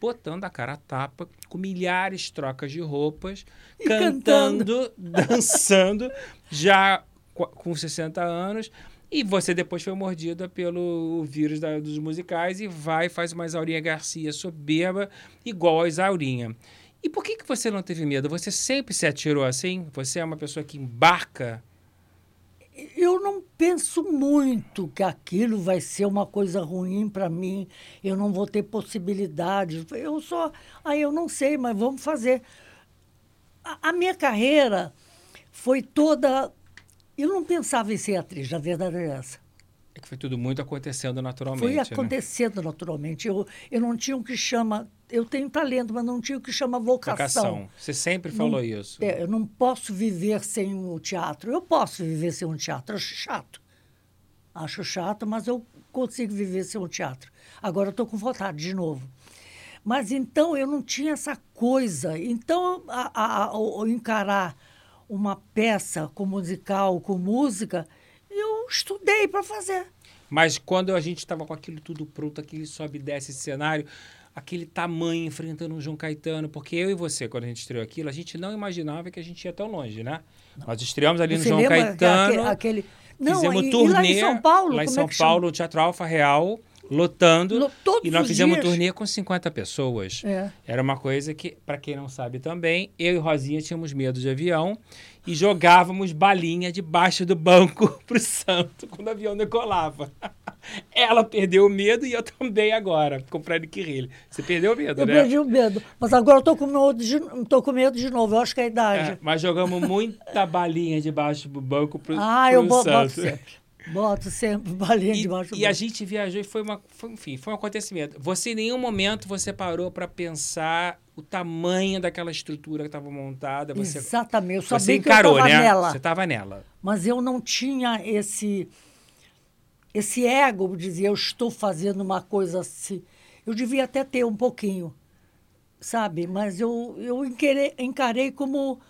botando a cara a tapa, com milhares de trocas de roupas, e cantando, cantando, dançando, já com 60 anos. E você depois foi mordida pelo vírus da, dos musicais e vai faz uma Isaurinha Garcia soberba, igual a Isaurinha. E por que, que você não teve medo? Você sempre se atirou assim? Você é uma pessoa que embarca? Eu não penso muito que aquilo vai ser uma coisa ruim para mim. Eu não vou ter possibilidades. Eu só. Aí eu não sei, mas vamos fazer. A, a minha carreira foi toda Eu não pensava em ser atriz, a verdade é essa. É que foi tudo muito acontecendo naturalmente. Foi né? acontecendo naturalmente. Eu, eu não tinha o que chama. Eu tenho talento, mas não tinha o que chama vocação. Vocação. Você sempre falou Não- isso. É, eu não posso viver sem o teatro. Eu posso viver sem um teatro. Acho chato. Acho chato, mas eu consigo viver sem o teatro. Agora eu estou com vontade de novo. Mas então eu não tinha essa coisa. Então, a, a- a- encarar uma peça com musical, com música, eu estudei para fazer. Mas quando a gente estava com aquilo tudo pronto, aquele sobe e desce cenário, aquele tamanho enfrentando o João Caetano, porque eu e você, quando a gente estreou aquilo, a gente não imaginava que a gente ia tão longe, né? Nós estreamos ali no João lembra Caetano, aque- aquele, não, fizemos e, turnê e lá em São Paulo, lá em como São é que chama? Paulo, o Teatro Alfa Real, lotando, Lo- todos e nós os fizemos dias. turnê com 50 pessoas. É. Era uma coisa que, para quem não sabe também, eu e Rosinha tínhamos medo de avião e jogávamos balinha debaixo do banco pro santo quando o avião decolava. Ela perdeu o medo e eu também agora, com o Fred Quirrilho. Você perdeu o medo, Eu né? perdi o medo. Mas agora eu estou com, medo de, tô com medo de novo. Eu acho que é a idade. É, mas jogamos muita balinha debaixo do banco pro, ah, pro eu santo. sempre. Boto sempre balinha E, debaixo do e a gente viajou e foi uma, foi, enfim, foi um acontecimento. Você em nenhum momento você parou para pensar o tamanho daquela estrutura que estava montada. Você, Exatamente. Eu você sabia encarou, que eu estava né? nela. Você estava nela. Mas eu não tinha esse, esse ego de dizer eu estou fazendo uma coisa assim. Eu devia até ter um pouquinho, sabe? Mas eu, eu encarei, encarei como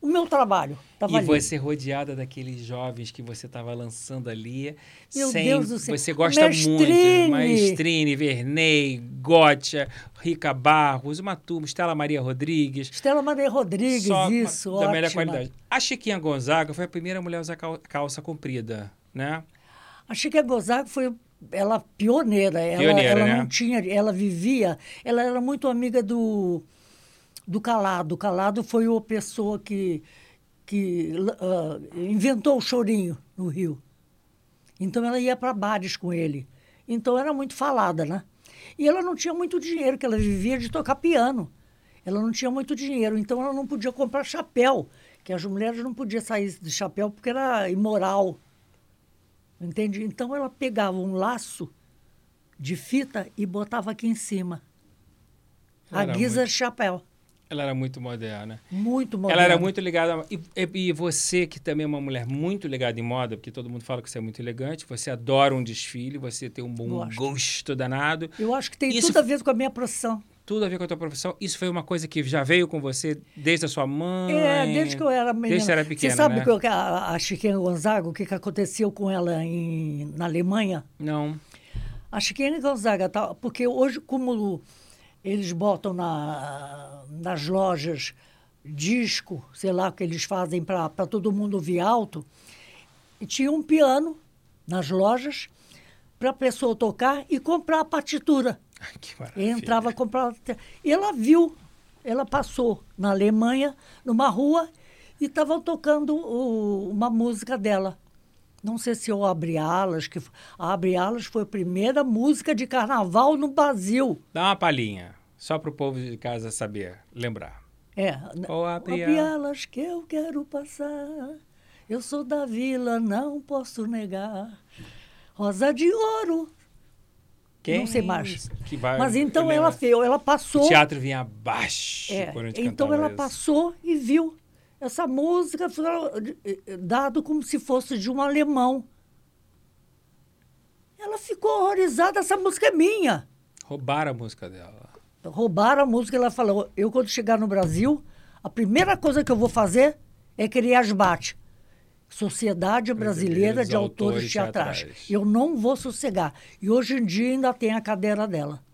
o meu trabalho. Tava E ali. você rodeada daqueles jovens que você estava lançando ali. Meu sem, Deus do céu. Você gosta Maestrine. muito. Maestrine, Vernei, Gotcha, Rica Barros, uma turma, Estela Maria Rodrigues. Estela Maria Rodrigues, só uma- isso, da melhor qualidade. A Chiquinha Gonzaga foi a primeira mulher a usar cal- calça comprida, né? A Chica Gonzaga foi ela pioneira. Ela, Pioneira, ela né? não tinha, ela vivia, ela era muito amiga do do Calado. O Calado foi a pessoa que que ah, inventou o chorinho no Rio. Então ela ia para bares com ele. Então era muito falada, né? E ela não tinha muito dinheiro, que ela vivia de tocar piano. Ela não tinha muito dinheiro, então ela não podia comprar chapéu, que as mulheres não podiam sair de chapéu porque era imoral. Entende? Então ela pegava um laço de fita e botava aqui em cima. A Era guisa muito- de chapéu. Ela era muito moderna. Muito moderno. Ela era muito ligada. a- E, e- você, que também é uma mulher muito ligada em moda, porque todo mundo fala que você é muito elegante, você adora um desfile, você tem um bom Gosto. gosto danado. Eu acho que tem Isso- tudo a ver com a minha profissão. Tudo a ver com a tua profissão. Isso foi uma coisa que já veio com você desde a sua mãe? É, desde que eu era menina. Desde que era pequena, Você sabe né? que a, a Chiquinha Gonzaga, o que, que aconteceu com ela em, na Alemanha? Não. A Chiquinha Gonzaga, tá, porque hoje, como eles botam na, nas lojas disco, sei lá, o que eles fazem para todo mundo ouvir alto, e tinha um piano nas lojas para a pessoa tocar e comprar a partitura. Ai, que E maravilha. entrava, comprava. E ela viu, ela passou na Alemanha, numa rua, e estava tocando o- uma música dela. Não sei se eu Abre Alas, que Abre Alas foi a primeira música de carnaval no Brasil. Dá uma palhinha, só para o povo de casa saber, lembrar. É. Ou Abre Abre Alas. que eu quero passar. Eu sou da vila, não posso negar. Rosa de ouro. Quem Não sei mais. Mas então ela fez, ela passou. O teatro vinha abaixo É, então ela isso. passou e viu essa música foi, eh, dado como se fosse de um alemão. Ela ficou horrorizada, essa música é minha. Roubaram a música dela. Roubaram a música, ela falou, eu quando chegar no Brasil, a primeira coisa que eu vou fazer é criar SBAT. Sociedade Brasileira de Autores Teatrais. Eu não vou sossegar. E hoje em dia ainda tem a cadeira dela.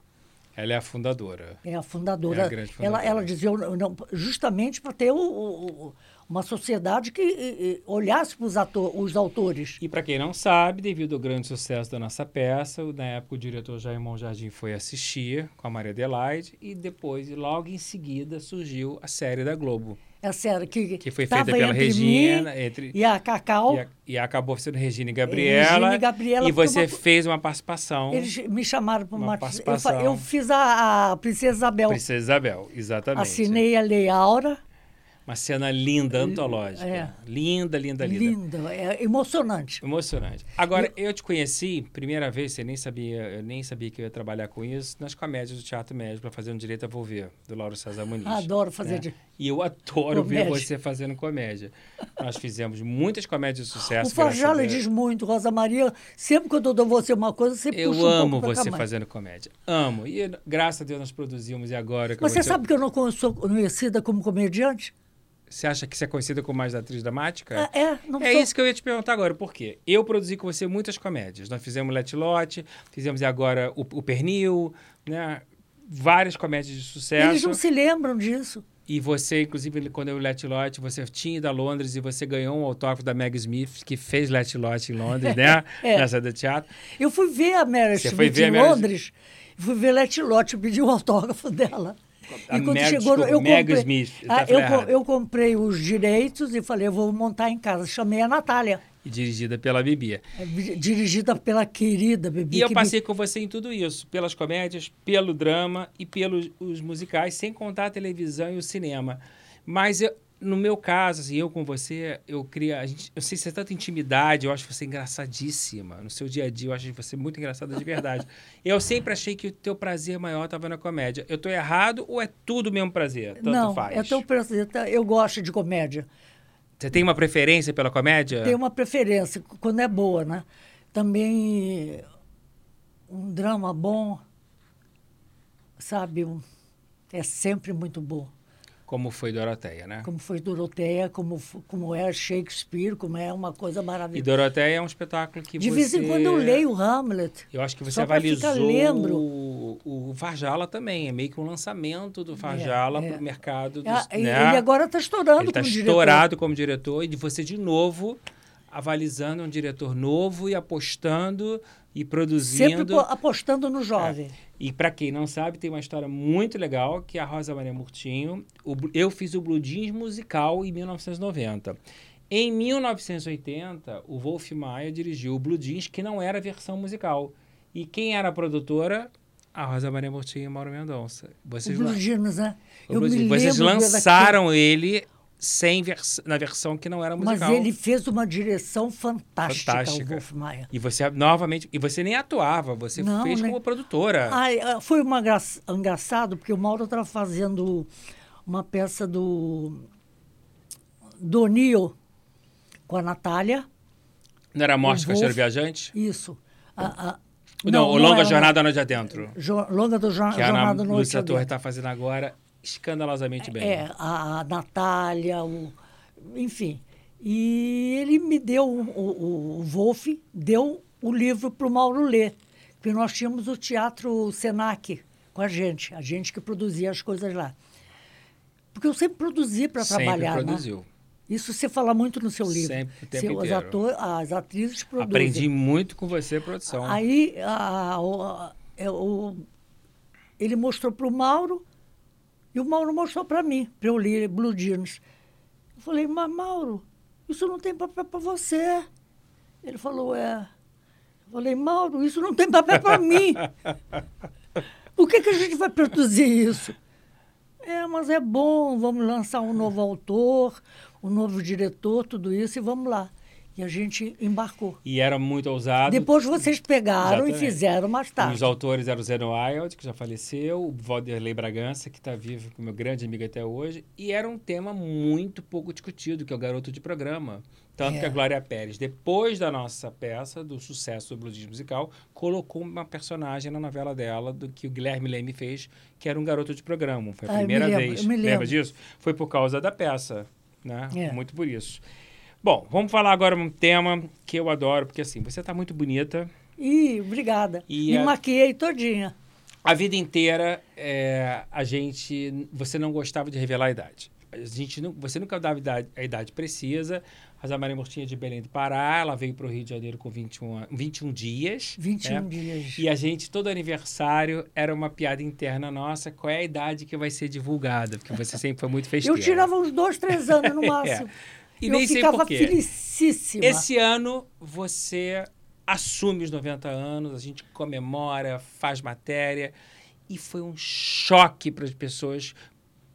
Ela é a fundadora. É a fundadora. É a grande ela, fundadora. ela dizia, eu não- justamente para ter o- o- uma sociedade que eh, olhasse para os, os autores. E para quem não sabe, devido ao grande sucesso da nossa peça, na época o diretor Jair Monjardim foi assistir com a Maria Adelaide e depois, logo em seguida, surgiu a série da Globo, É sério, que, que foi feita pela Regina mim entre, e a Cacau. e, a- e acabou sendo Regina e Gabriela. Regina e Gabriela, e você uma- fez uma participação. Eles me chamaram para Uma uma. Eu, participação. eu fiz a, a Princesa Isabel. Princesa Isabel, exatamente. Assinei a Lei Aura. Uma cena linda, antológica. É. Linda, linda, linda. Linda, é emocionante. Emocionante. Agora, eu te conheci, primeira vez, você nem sabia, eu nem sabia que eu ia trabalhar com isso, nas comédias do Teatro Médio para fazer um Direito a Volver, do Lauro César Muniz. Adoro fazer né? de- E eu adoro ver Comédia. você fazendo comédia. Nós fizemos muitas comédias de sucesso. O Farjala graças a- diz muito, Rosa Maria, sempre que eu dou você uma coisa, você Eu puxa um amo pouco pra você fazendo comédia. Amo. E graças a Deus nós produzimos e agora eu Mas você te- sabe que eu não sou conhecida como comediante? Você acha que você é conhecida como mais atriz dramática? É, é, não É sou. isso que eu ia te perguntar agora, por quê? Eu produzi com você muitas comédias. Nós fizemos Let Lot, fizemos agora o, o Pernil, né? Várias comédias de sucesso. Eles não se lembram disso. E você, inclusive, quando eu Let Lot, você tinha ido a Londres e você ganhou um autógrafo da Meg Smith, que fez Let Lot em Londres, né? É. Nessa do teatro. Eu fui ver a Mary Você foi Smith ver em Meryl- Londres, fui ver Let Lot, pedi o autógrafo dela. A e quando Meg- chegou, desculpa, eu Meg comprei, Smith, eu Ah, eu, eu comprei os direitos e falei, eu vou montar em casa. Chamei a Natália, dirigida pela Bibi. é, dirigida pela querida Bibi. E eu que me- passei com você em tudo isso, pelas comédias, pelo drama e pelos os musicais, sem contar a televisão e o cinema. Mas eu- no meu caso, assim, eu com você, eu queria. A gente, eu sei se é tanta intimidade, eu acho você engraçadíssima. No seu dia a dia, eu acho você muito engraçada de verdade. eu sempre achei que o teu prazer maior estava na comédia. Eu tô errado ou é tudo mesmo prazer? Tanto não, faz. é tão prazer, tá? eu gosto de comédia. Você tem uma preferência pela comédia? Tenho uma preferência, quando é boa, né? Também um drama bom, sabe, é sempre muito bom. Como foi Doroteia, né? Como foi Doroteia, como, como é Shakespeare, como é uma coisa E maravilhosa. Doroteia é um espetáculo que De você... vez em quando eu leio Hamlet. Eu acho que você avalizou lembro. o, o Farjala também. É meio que um lançamento do Farjala é. para o mercado. Dos, Ah, e né? Ele agora está estourando Ele está como diretor. estourado como diretor. E de você, de novo, avalizando um diretor novo e apostando e Sempre produzindo. po- apostando no jovem. E para quem não sabe, tem uma história muito legal que é a Rosa Maria Murtinho. o eu fiz o Blue Jeans musical em 1990. Em 1980, o Wolf Maia dirigiu o Blue Jeans, que não era a versão musical. E quem era a produtora? A Rosa Maria Murtinho e Mauro Mendonça. O Vocês, Blue lan- Jeans, né? o Eu Blue Jeans. Vocês lançaram ele sem vers- na versão que não era daquele- Mas musical. ele fez uma direção fantástica, Fantástica. o Wolf Maia. E você, novamente, e você nem atuava, você Não, fez né? como produtora. Ai, ah, foi uma gra... engraçado, porque o Mauro estava fazendo uma peça do, do O'Neill com a Natália. não era Morte o Viajante? Isso. A- a- Não, o Longa Jornada Noite Adentro. Jo- Longa do Jo- Que a Ana Jornada Noite Lúcia Torre Adentro. está fazendo agora escandalosamente bem. É, a, a Natália, o, enfim. E ele me deu, o, o, o Wolf deu o livro para o Mauro ler, porque nós tínhamos o Teatro Senac com a gente, a gente que produzia as coisas lá. Porque eu sempre produzi para Sempre trabalhar, né? produziu. Isso você fala muito no seu livro. Sempre, o tempo Seu- os inteiro. ator, as atrizes produzem. Aprendi muito com você, produção. Aí a- o- a- é, ele mostrou para o Mauro e o Mauro mostrou para mim, para eu ler Blue Jeans. Eu falei, mas Mauro, isso não tem papel para você. Ele falou, é. Eu falei, Mauro, isso não tem papel para mim. Por que, que a gente vai produzir isso? É, mas é bom, vamos lançar um novo autor, um novo diretor, tudo isso, e vamos lá. E a gente embarcou. E era muito ousado. Depois vocês pegaram Exatamente. e fizeram mais tarde. Os autores eram o Zeno Wild, que já faleceu, o Valderlei Bragança, que está vivo, com meu grande amigo até hoje, e era um tema muito pouco discutido, que é o garoto de programa. Tanto É. que a Glória Pérez, depois da nossa peça, do sucesso do Blues musical, colocou uma personagem na novela dela, do que o Guilherme Leme fez, que era um garoto de programa. Foi a Ah, primeira lembro, vez. eu me Lembra disso? Foi por causa da peça, né? É. Muito por isso. Bom, vamos falar agora um tema que eu adoro, porque assim, você está muito bonita, Ih, obrigada. E Me a- maquiei todinha. a vida inteira, é, a gente, você não gostava de revelar a idade. A gente não, você nunca dava a idade, a idade precisa. A Maria Murtinha de Belém do Pará, ela veio para o Rio de Janeiro com 21, an- 21 dias. 21 né? dias. E a gente, todo aniversário, era uma piada interna nossa. Qual é a idade que vai ser divulgada? Porque você sempre foi muito Eu festeira. tirava uns dois, três anos no máximo. E eu nem sei ficava por quê. felicíssima. Esse ano você assume os 90 anos, a gente comemora, faz matéria e foi um choque para as pessoas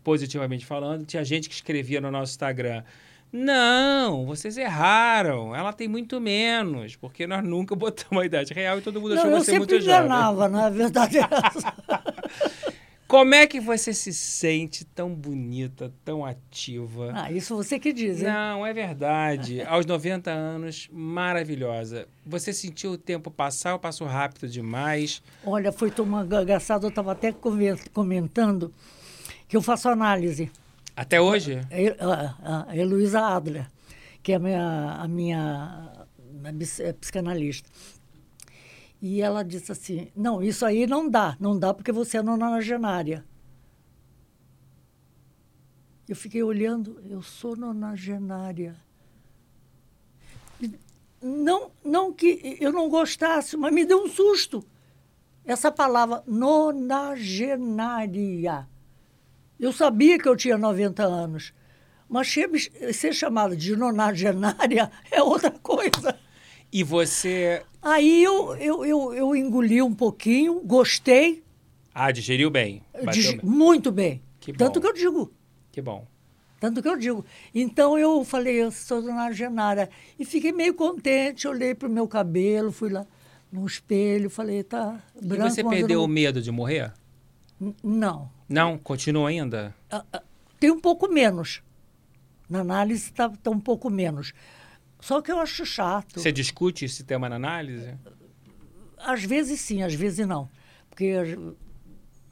positivamente falando. Tinha gente que escrevia no nosso Instagram. Não, vocês erraram. Ela tem muito menos, porque nós nunca botamos a idade real e todo mundo achou Não, eu você muito sempre jovem. enganava, na verdade é essa. Como é que você se sente tão bonita, tão ativa? Ah, isso você que diz, hein? Não, é verdade. Aos 90 anos, maravilhosa. Você sentiu o tempo passar ou passou rápido demais? Olha, foi uma engraçado, eu estava até comentando que eu faço análise. Até hoje? É, A, a Heloísa Adler, que é a minha, a minha, a psicanalista. E ela disse assim: não, isso aí não dá, não dá porque você é nonagenária. Eu fiquei olhando, eu sou nonagenária. Não, não que eu não gostasse, mas me deu um susto. Essa palavra, nonagenária. Eu sabia que eu tinha 90 anos, mas ser chamada de nonagenária é outra coisa. E você. Aí eu, eu, eu, eu engoli um pouquinho, gostei, Ah, digeriu bem. Dig- bem. muito bem. Que Tanto bom. que eu digo. Que bom. Tanto que eu digo. Então eu falei, eu sou nonagenária. E fiquei meio contente, olhei para o meu cabelo, fui lá no espelho, falei, tá E branco. você mas eu perdeu não- o medo de morrer? N- Não. Não? Continua ainda? Ah, ah, Tem um pouco menos. Na análise está tá um pouco menos. Só que eu acho chato. Você discute esse tema na análise? Às vezes sim, às vezes não. Porque,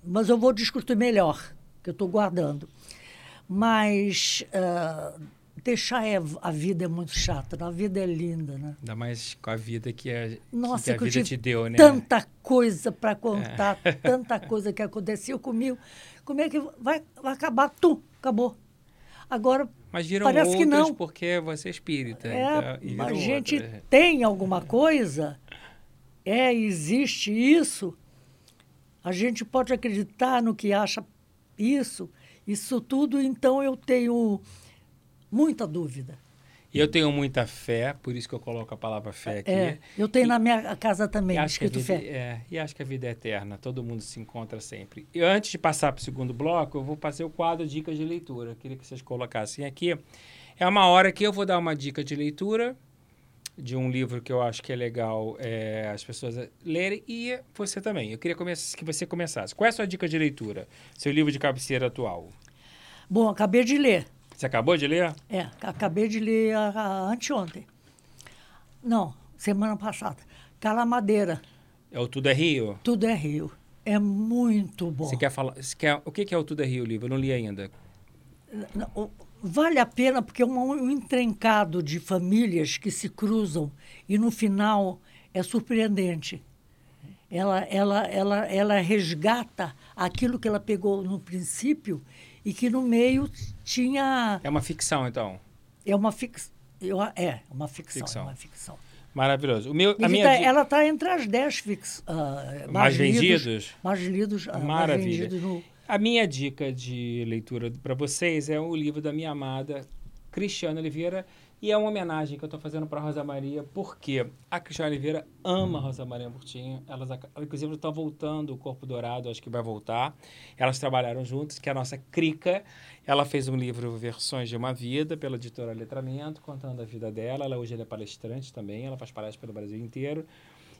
mas eu vou discutir melhor, que eu estou guardando. Mas ah, deixar é- a vida é muito chata, né? a vida é linda, né? Ainda mais com a vida que a, Nossa, que a que eu vida te deu, né? Tanta coisa para contar, É. tanta coisa que aconteceu comigo. Como é que vai, vai acabar? Tu, acabou. Agora, Mas viram Parece que não. porque você é espírita. é, então, a gente outras. tem alguma coisa, é, existe isso, a gente pode acreditar no que acha isso, isso tudo, então eu tenho muita dúvida. E eu tenho muita fé, por isso que eu coloco a palavra fé aqui. É, eu tenho E- na minha casa também, escrito vida, fé. é, e acho que a vida é eterna, todo mundo se encontra sempre. E antes de passar para o segundo bloco, eu vou fazer o quadro Dicas de Leitura. Eu queria que vocês colocassem aqui. É uma hora que eu vou dar uma dica de leitura de um livro que eu acho que é legal é, as pessoas lerem e você também. Eu queria que você começasse. Qual é a sua dica de leitura? Seu livro de cabeceira atual. Bom, acabei de ler. Você acabou de ler? É, acabei de ler a, a- anteontem. Não, semana passada. Calamadeira, É o Tudo é Rio? tudo é Rio. É muito bom. Você quer falar? Você quer, o que é o Tudo é Rio, o livro? Eu não li ainda. Vale a pena porque é um, um entrencado de famílias que se cruzam e no final é surpreendente. Ela, ela, ela, ela resgata aquilo que ela pegou no princípio e que no meio tinha É uma ficção, então. é uma eu, é uma ficção, Ficção. é uma ficção. Maravilhoso. O meu, E a minha tá- di- ela está entre as dez fix, ah, Mais lidos- vendidos? mais lidos, mais Maravilha. vendidos no, A minha dica de leitura para vocês é o livro da minha amada Cristiana Oliveira e é uma homenagem que eu estou fazendo para Rosa Maria, porque a Cristiana Oliveira ama Rosa Maria Murtinho. Elas, inclusive, estão voltando o Corpo Dourado, acho que vai voltar. Elas trabalharam juntas, que é a nossa Crica. Ela fez um livro Versões de uma Vida, pela editora Letramento, contando a vida dela. Ela hoje ela é palestrante também, ela faz palestras pelo Brasil inteiro.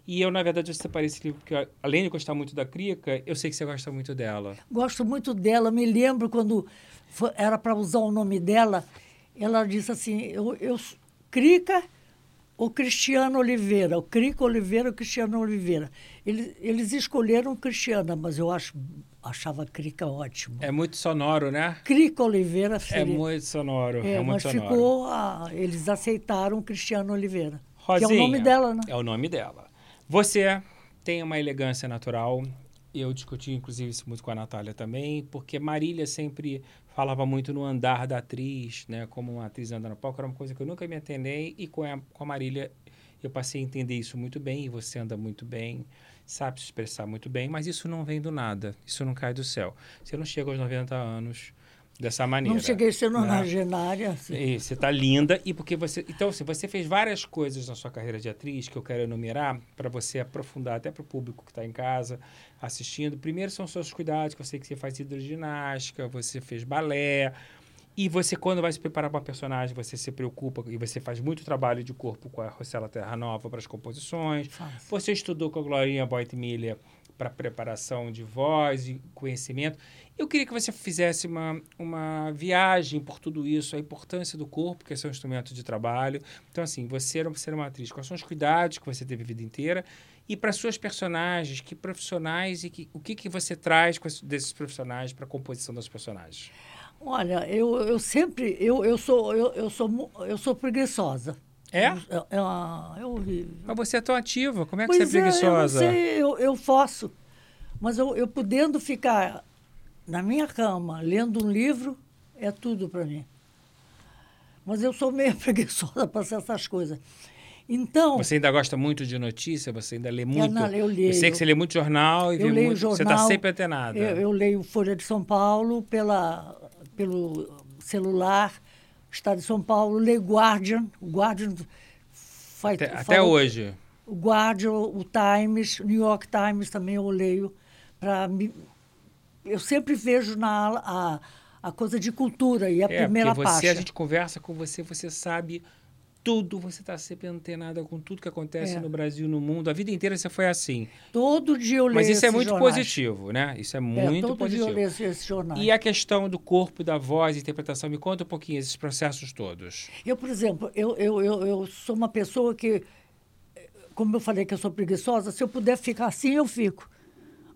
E eu, na verdade, eu separei esse livro porque, além de gostar muito da Crica, eu sei que você gosta muito dela. Gosto muito dela. Me lembro quando fo- era para usar o nome dela, ela disse assim: eu, eu Crica ou Cristiano Oliveira, o Crica Oliveira ou Cristiano Oliveira. Eles, eles escolheram Cristiana, mas eu acho, achava Crica ótimo. É muito sonoro, né? Crica Oliveira É seria. muito sonoro. É, É, muito mas sonoro. ficou. ah, eles aceitaram Cristiano Oliveira. Rosinha, que é o nome dela, né? É o nome dela. Você tem uma elegância natural. Eu discuti, inclusive, isso muito com a Natália também, porque Marília sempre falava muito no andar da atriz, né? Como uma atriz anda no palco, era uma coisa que eu nunca me atendei, e com a, com a Marília eu passei a entender isso muito bem, e você anda muito bem, sabe se expressar muito bem, mas isso não vem do nada, isso não cai do céu. Você não chega aos 90 anos Dessa maneira. Não cheguei a ser né? nonagenária. Assim. E você tá linda e porque você, então assim, você fez várias coisas na sua carreira de atriz que eu quero enumerar para você aprofundar até para o público que está em casa assistindo. Primeiro são seus cuidados, que eu sei que você faz hidroginástica, você fez balé, e você, quando vai se preparar para uma personagem, você se preocupa e você faz muito trabalho de corpo com a Rosela Terra Nova para as composições. Faço. Você estudou com a Glorinha Boit Miller para preparação de voz e conhecimento. Eu queria que você fizesse uma, uma viagem por tudo isso, a importância do corpo, que é seu instrumento de trabalho. Então, assim, você era, você era uma atriz, quais são os cuidados que você teve a vida inteira? E para suas personagens, que profissionais e que, o que, que você traz desses profissionais para a composição dos personagens? Olha, eu, eu sempre, eu, eu, sou, eu, eu, sou, eu sou preguiçosa. É? É, é, uma- é horrível. Mas você é tão ativa, como é que Pois você é preguiçosa? eu não sei, eu, eu faço. Mas eu, eu podendo ficar na minha cama lendo um livro, é tudo para mim. Mas eu sou meio preguiçosa para essas coisas. Então, Você ainda gosta muito de notícia? Você ainda lê muito? não, eu leio. sei que você lê muito jornal e eu leio muito. jornal. Você está sempre antenada. Eu, eu leio Folha de São Paulo pela, pelo celular, Estado de São Paulo, leio Guardian. O Guardian faz, até, até fala- hoje. O Guardian, o Times, New York Times também eu leio. Me, eu sempre vejo na a, a coisa de cultura e a É, primeira você, página. a gente conversa com você, você sabe tudo, você está sempre antenada com tudo que acontece É. no Brasil, no mundo. A vida inteira você foi assim. Todo dia eu leio Mas isso é muito jornais. positivo, né? Isso é É, muito todo positivo. dia eu leio esses, jornais. E a questão do corpo, da voz, interpretação, me conta um pouquinho esses processos todos. Eu, por exemplo, eu, eu, eu, eu sou uma pessoa que, como eu falei que eu sou preguiçosa, se eu puder ficar assim, eu fico.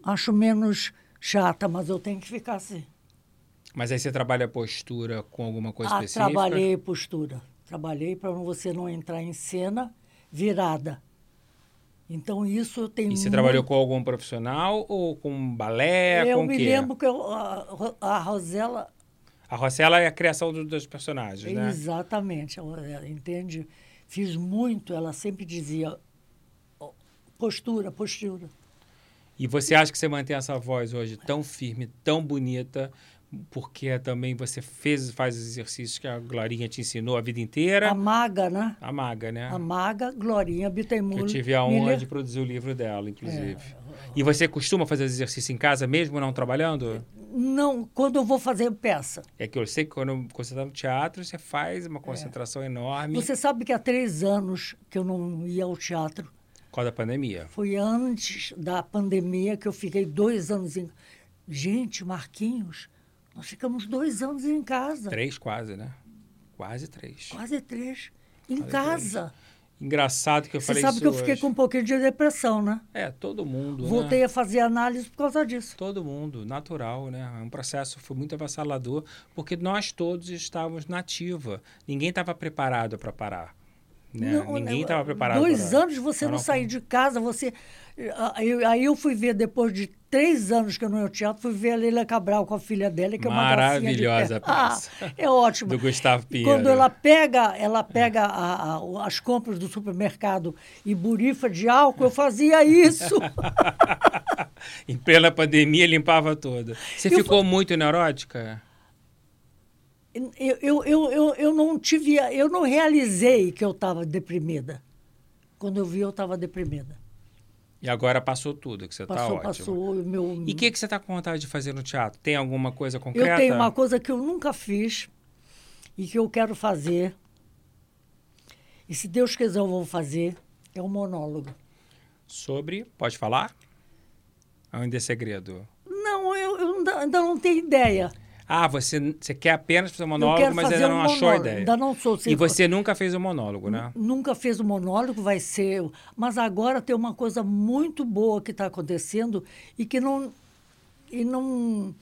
Acho menos chata, mas eu tenho que ficar assim. Mas aí você trabalha a postura com alguma coisa Ah, específica? trabalhei postura. Trabalhei para você não entrar em cena virada. Então, isso eu tenho E você muito- trabalhou com algum profissional ou com balé? Eu com me quê? lembro que eu- a, a Rosela... A Rosela é a criação do- dos personagens, né? Exatamente, entende? Fiz muito, ela sempre dizia postura, postura. E você acha que você mantém essa voz hoje tão firme, tão bonita, porque também você fez, faz os exercícios que a Glorinha te ensinou a vida inteira? A maga, né? A maga, né? A maga Glorinha Bittencourt. eu tive a honra Miller. de produzir o livro dela, É. inclusive. E você costuma fazer exercício em casa mesmo não trabalhando? Não, quando eu vou fazer peça. É que eu sei que quando você está no teatro, você faz uma concentração enorme É. Você sabe que há três anos que eu não ia ao teatro. Causa da pandemia. Foi antes da pandemia que eu fiquei dois anos em... Gente, Marquinhos, nós ficamos dois anos em casa. Três quase, né? Quase três. Quase três. Em Quase casa. Engraçado que eu Você falei sabe isso que eu fiquei hoje. com um pouquinho de depressão, né? É, todo mundo, Voltei né? a fazer análise por causa disso. Todo mundo, natural, né? É um processo foi muito avassalador, porque nós todos estávamos na ativa. Ninguém estava preparado para parar. Né? Não, Ninguém né, estava preparado Dois pra- anos você não sair de casa, você. Aí, aí eu fui ver, depois de três anos que eu não ia ao teatro, fui ver a Leila Cabral com a filha dela, que é uma Maravilhosa. Ah, peça. é ótimo. Do Gustavo Pinheiro. Quando ela pega, ela pega a- a- as compras do supermercado e burifa de álcool, eu fazia isso. em plena pandemia, limpava toda. Você Eu ficou muito neurótica? Eu, eu, eu, eu, não tive, eu não realizei que eu estava deprimida. Quando eu vi, eu estava deprimida. E agora passou tudo, que você está ótimo. passou. Meu, E o que, que você está com vontade de fazer no teatro? Tem alguma coisa concreta? Eu tenho uma coisa que eu nunca fiz e que eu quero fazer. E se Deus quiser, eu vou fazer. É um monólogo. Sobre, pode falar? Ainda é segredo. Não, eu, eu ainda não tenho ideia. Ah, você, você quer apenas fazer um monólogo, mas ainda um não achou a monólogo. ideia. Ainda não sou. E você nunca fez um monólogo, né? Nunca fez um monólogo, vai ser. Mas agora tem uma coisa muito boa que está acontecendo e que não, e não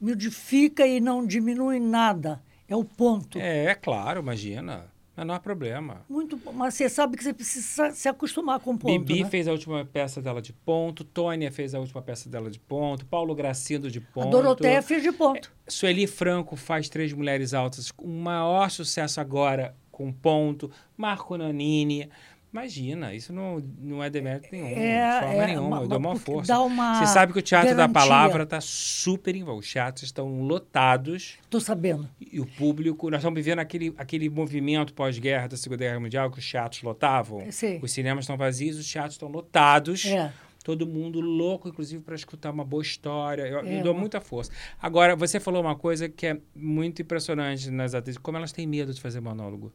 modifica e não diminui nada. É o ponto. É, é claro, imagina. Mas não há problema. Muito, bom. mas você sabe que você precisa se acostumar com ponto. Bibi né? fez a última peça dela de ponto, Tônia fez a última peça dela de ponto, Paulo Gracindo de A ponto. Doroteia fez de ponto. Sueli Franco faz Três Mulheres Altas com o maior sucesso agora com ponto. Marco Nanini. Imagina, isso não, não é demérito nenhum, É, de forma é, nenhuma, uma- eu dou uma força. dá uma Você sabe que o Teatro da garantia. Palavra está super envolvido. Os teatros estão lotados Estou sabendo. e o público... Nós estamos vivendo aquele, aquele movimento pós-guerra da Segunda Guerra Mundial que os teatros lotavam. Sei. Os cinemas estão vazios, os teatros estão lotados. É. Todo mundo louco, inclusive, para escutar uma boa história. Eu, eu É, dou uma- muita força. Agora, você falou uma coisa que é muito impressionante nas atrizes, como elas têm medo de fazer monólogo.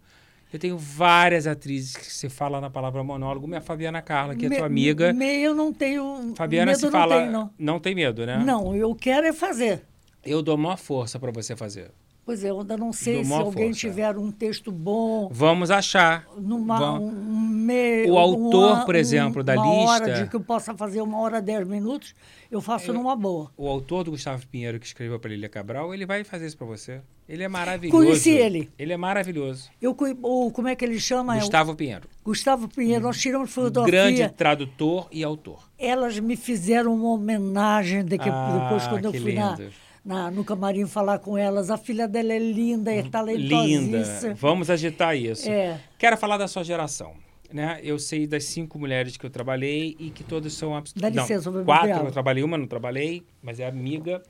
Eu tenho várias atrizes que se fala na palavra monólogo. Minha Fabiana Carla, que é Me- tua amiga. me- eu não tenho. Fabiana medo se não fala. tenho, não. tem medo, né? Não, eu quero é fazer. Eu dou maior força para você fazer. Pois é, eu ainda não sei se alguém força. tiver um texto bom, Vamos achar. numa Vamos- um, um me- O autor, uma- por exemplo, da uma hora lista- de que eu possa fazer uma hora dez minutos, eu faço numa boa. O autor do Gustavo Pinheiro, que escreveu para Lilia Cabral, ele vai fazer isso para você. Ele é maravilhoso. Conheci ele. Ele é maravilhoso. Eu, o, como é que ele chama? É Gustavo Pinheiro. Gustavo Pinheiro, nós tiramos Um fotografia. grande tradutor e autor. Elas me fizeram uma homenagem de que- Ah, depois quando eu fui na, lindo. na- no camarim falar com elas. A filha dela é linda, é Linda. talentosíssima. Vamos agitar isso. É. Quero falar da sua geração. Né? Eu sei das cinco mulheres que eu trabalhei e que todas são... abs- Dá não, licença, eu vou beber Quatro, eu trabalhei uma, não trabalhei, mas é amiga.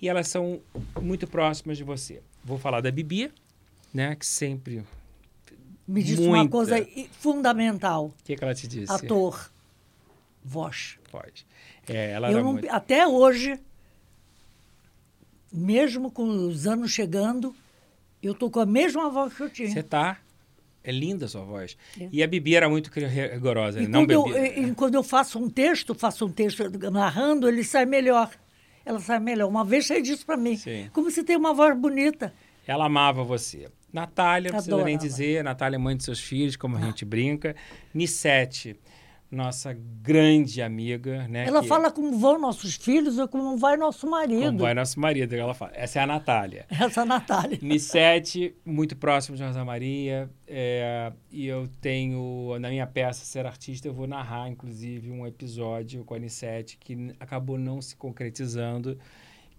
E elas são muito próximas de você. Vou falar da Bibi, né? Que sempre... Me disse uma Muita. coisa i- fundamental. O que, que ela te disse? Ator, voz. Pode. É, ela Eu não- muito... Até hoje, mesmo com os anos chegando, eu tô com a mesma voz que eu tinha. Você tá... É linda a sua voz. É. E a Bibi era muito rigorosa. E não quando eu, bebia. e- e quando eu faço um texto, faço um texto narrando, ele sai melhor. Ela sai melhor. Uma vez você disse para mim, Sim. como você tem uma voz bonita. Ela amava você. Natália, não precisa nem dizer. Natália é mãe de seus filhos, como a gente brinca. Nissete, nossa grande amiga, né? Ela que- fala como vão nossos filhos ou como vai nosso marido. Como vai nosso marido, ela fala. Essa é a Natália. Essa Natália. Nissete, muito próximo de Rosa Maria. é, e eu tenho, na minha peça Ser Artista, eu vou narrar, inclusive, um episódio com a Nissete que acabou não se concretizando,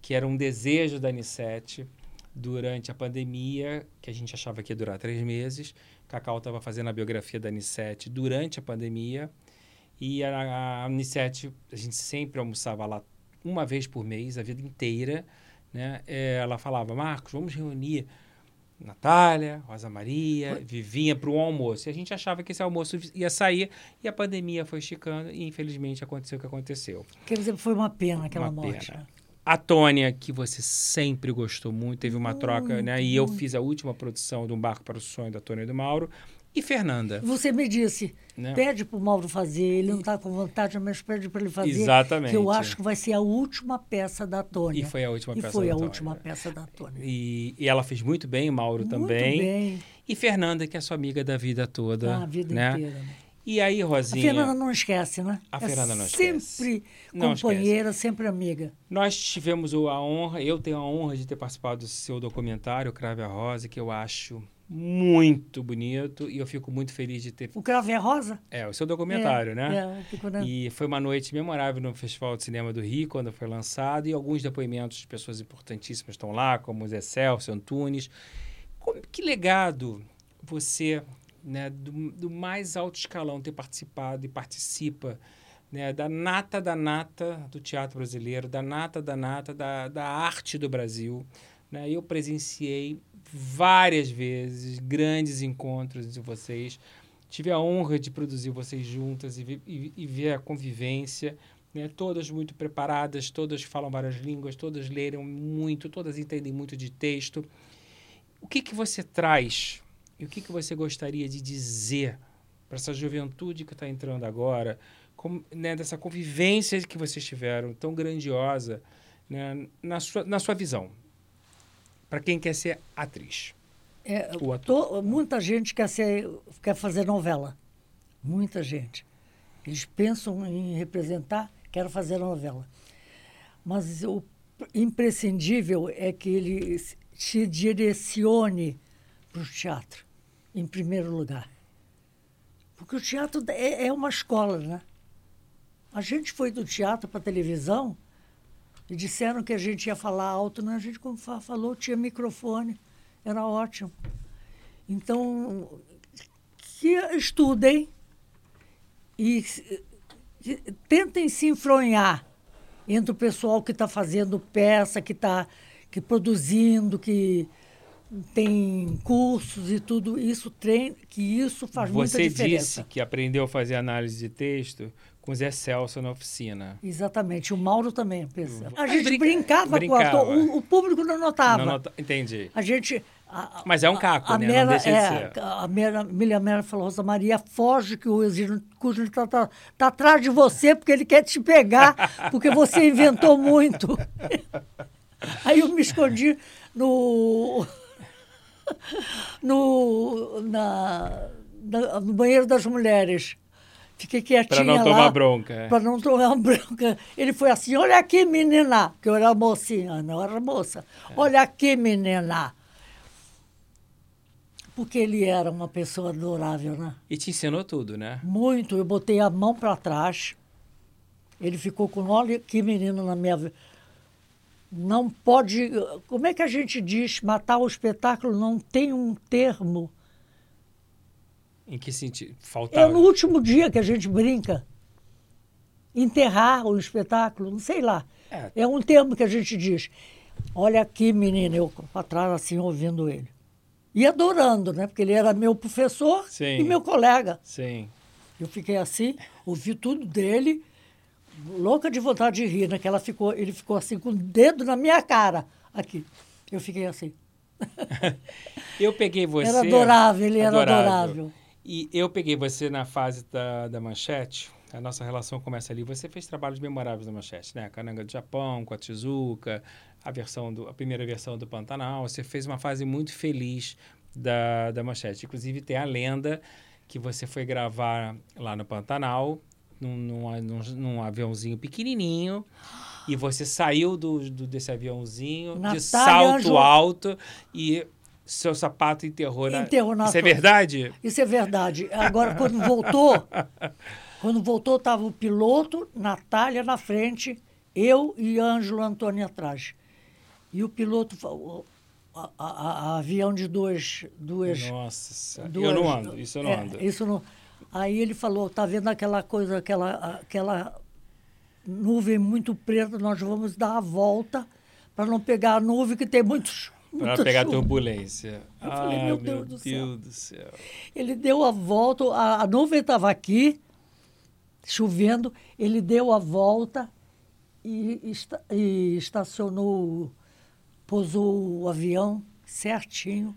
que era um desejo da Nissete durante a pandemia, que a gente achava que ia durar três meses. Cacau estava fazendo a biografia da Nissete durante a pandemia. E a, a Nissete, a gente sempre almoçava lá uma vez por mês, a vida inteira. Né? É, ela falava, Marcos, vamos reunir Natália, Rosa Maria, Vivinha para o almoço. E a gente achava que esse almoço ia sair e a pandemia foi esticando e infelizmente aconteceu o que aconteceu. Quer dizer, foi uma pena aquela Uma morte. pena. A Tônia, que você sempre gostou muito, teve uma troca, né? E eu fiz a última produção de Um Barco para o Sonho da Tônia e do Mauro. E Fernanda, Você me disse, né? pede para o Mauro fazer, ele não está com vontade, mas pede para ele fazer. Exatamente. Que eu acho que vai ser a última peça da Tônia. E foi a última E peça foi da a Tônia. última peça da Tônia. E, e ela fez muito bem, Mauro Muito também. bem. E Fernanda, que é sua amiga da vida toda. a vida né? inteira. né? E aí, A Rosinha, Fernanda não esquece, né? A É Fernanda não esquece. Sempre Não companheira, sempre amiga. nós tivemos a honra, eu tenho a honra de ter participado do seu documentário, Crave a Rosa, que eu acho muito bonito e eu fico muito feliz de ter. O Cravo é Rosa? É, o seu documentário, é, né? É, na- E foi uma noite memorável no Festival de Cinema do Rio, quando foi lançado, e alguns depoimentos de pessoas importantíssimas estão lá, como o Zé Celso, Antunes. Como- que legado você, né, do, do mais alto escalão, ter participado e participa né, da nata da nata do teatro brasileiro, da nata da nata da, da arte do Brasil. Né? Eu presenciei várias vezes grandes encontros de vocês. Tive a honra de produzir vocês juntas e, e- e ver a convivência. Né? Todas muito preparadas, todas falam várias línguas, todas leram muito, todas entendem muito de texto. O que, que você traz e o que, que você gostaria de dizer para essa juventude que está entrando agora, como, né, dessa convivência que vocês tiveram, tão grandiosa, né, na, sua, na sua visão? Para quem quer ser atriz. É, O ator. to- muita gente quer, ser, quer fazer novela. Muita gente. Eles pensam em representar, querem fazer novela. Mas o imprescindível é que ele se- te direcione para o teatro, em primeiro lugar. Porque o teatro é, é uma escola, né? A gente foi do teatro para a televisão e disseram que a gente ia falar alto, né? A gente, como fa- falou, tinha microfone, era ótimo. Então, que estudem, e tentem se enfronhar entre o pessoal que está fazendo peça, que está que produzindo, que tem cursos e tudo isso treino, que isso faz Você muita diferença. disse que aprendeu a fazer análise de texto com Zé Celso na oficina. Exatamente, o Mauro também pensa. A Mas gente brinca- brincava, brincava. com a, o, o público não notava. Não Entendi. A gente. a- Mas é um caco, a né? Não Mera, deixa de é. A Mera, Miriam Mera falou, Rosa Maria, foge que o Exílio Cujo está tá, tá atrás de você porque ele quer te pegar, porque você inventou muito. Aí eu me escondi no. No, na, na- no banheiro das mulheres. Fiquei quietinha Para não lá. tomar bronca. Para não tomar bronca. Ele foi assim, olha aqui, menina, que eu era mocinha, não era moça. Olha aqui, menina. Porque ele era uma pessoa adorável, né? E te ensinou tudo, né? Muito. Eu botei a mão para trás. Ele ficou com, olha que menino na minha vida. Não pode. Como é que a gente diz matar o espetáculo? Não tem um termo. Em que sentido? É Faltava. no último dia que a gente brinca. Enterrar o espetáculo, não sei lá. É. É um termo que a gente diz. Olha aqui, menina, eu para trás assim ouvindo ele. E adorando, né? Porque ele era meu professor Sim. e meu colega. Sim. Eu fiquei assim, ouvi tudo dele, louca de vontade de rir, né? Que ela ficou, ele ficou assim com o dedo na minha cara, aqui. Eu fiquei assim. Eu peguei você. Era adorável, ele era adorável. E eu peguei você na fase da, da manchete. A nossa relação começa ali. Você fez trabalhos memoráveis na manchete, né? Cananga do Japão, com a Tizuka, a, versão do, a primeira versão do Pantanal. Você fez uma fase muito feliz da, da manchete. Inclusive, tem a lenda que você foi gravar lá no Pantanal, num, num, num, num aviãozinho pequenininho. E você saiu do, do- desse aviãozinho de Natália salto Ângelo- alto e seu sapato enterrou na... Enterrou na Isso é verdade? Isso é verdade. Agora, quando voltou, quando voltou, estava o piloto, Natália na frente, eu e Ângelo Antônio atrás. E o piloto, fa- o- a, a- a- avião de duas, duas Nossa, duas- eu não ando, isso eu não é, ando. Isso não. Aí ele falou, tá vendo aquela coisa, aquela, aquela nuvem muito preta, nós vamos dar a volta para não pegar a nuvem que tem muitos. Para pegar chuva." turbulência. Eu falei, Ai, meu Deus do céu. Deus do céu. Ele deu a volta, a, a nuvem estava aqui, chovendo, ele deu a volta e, esta- e estacionou, pousou o avião certinho,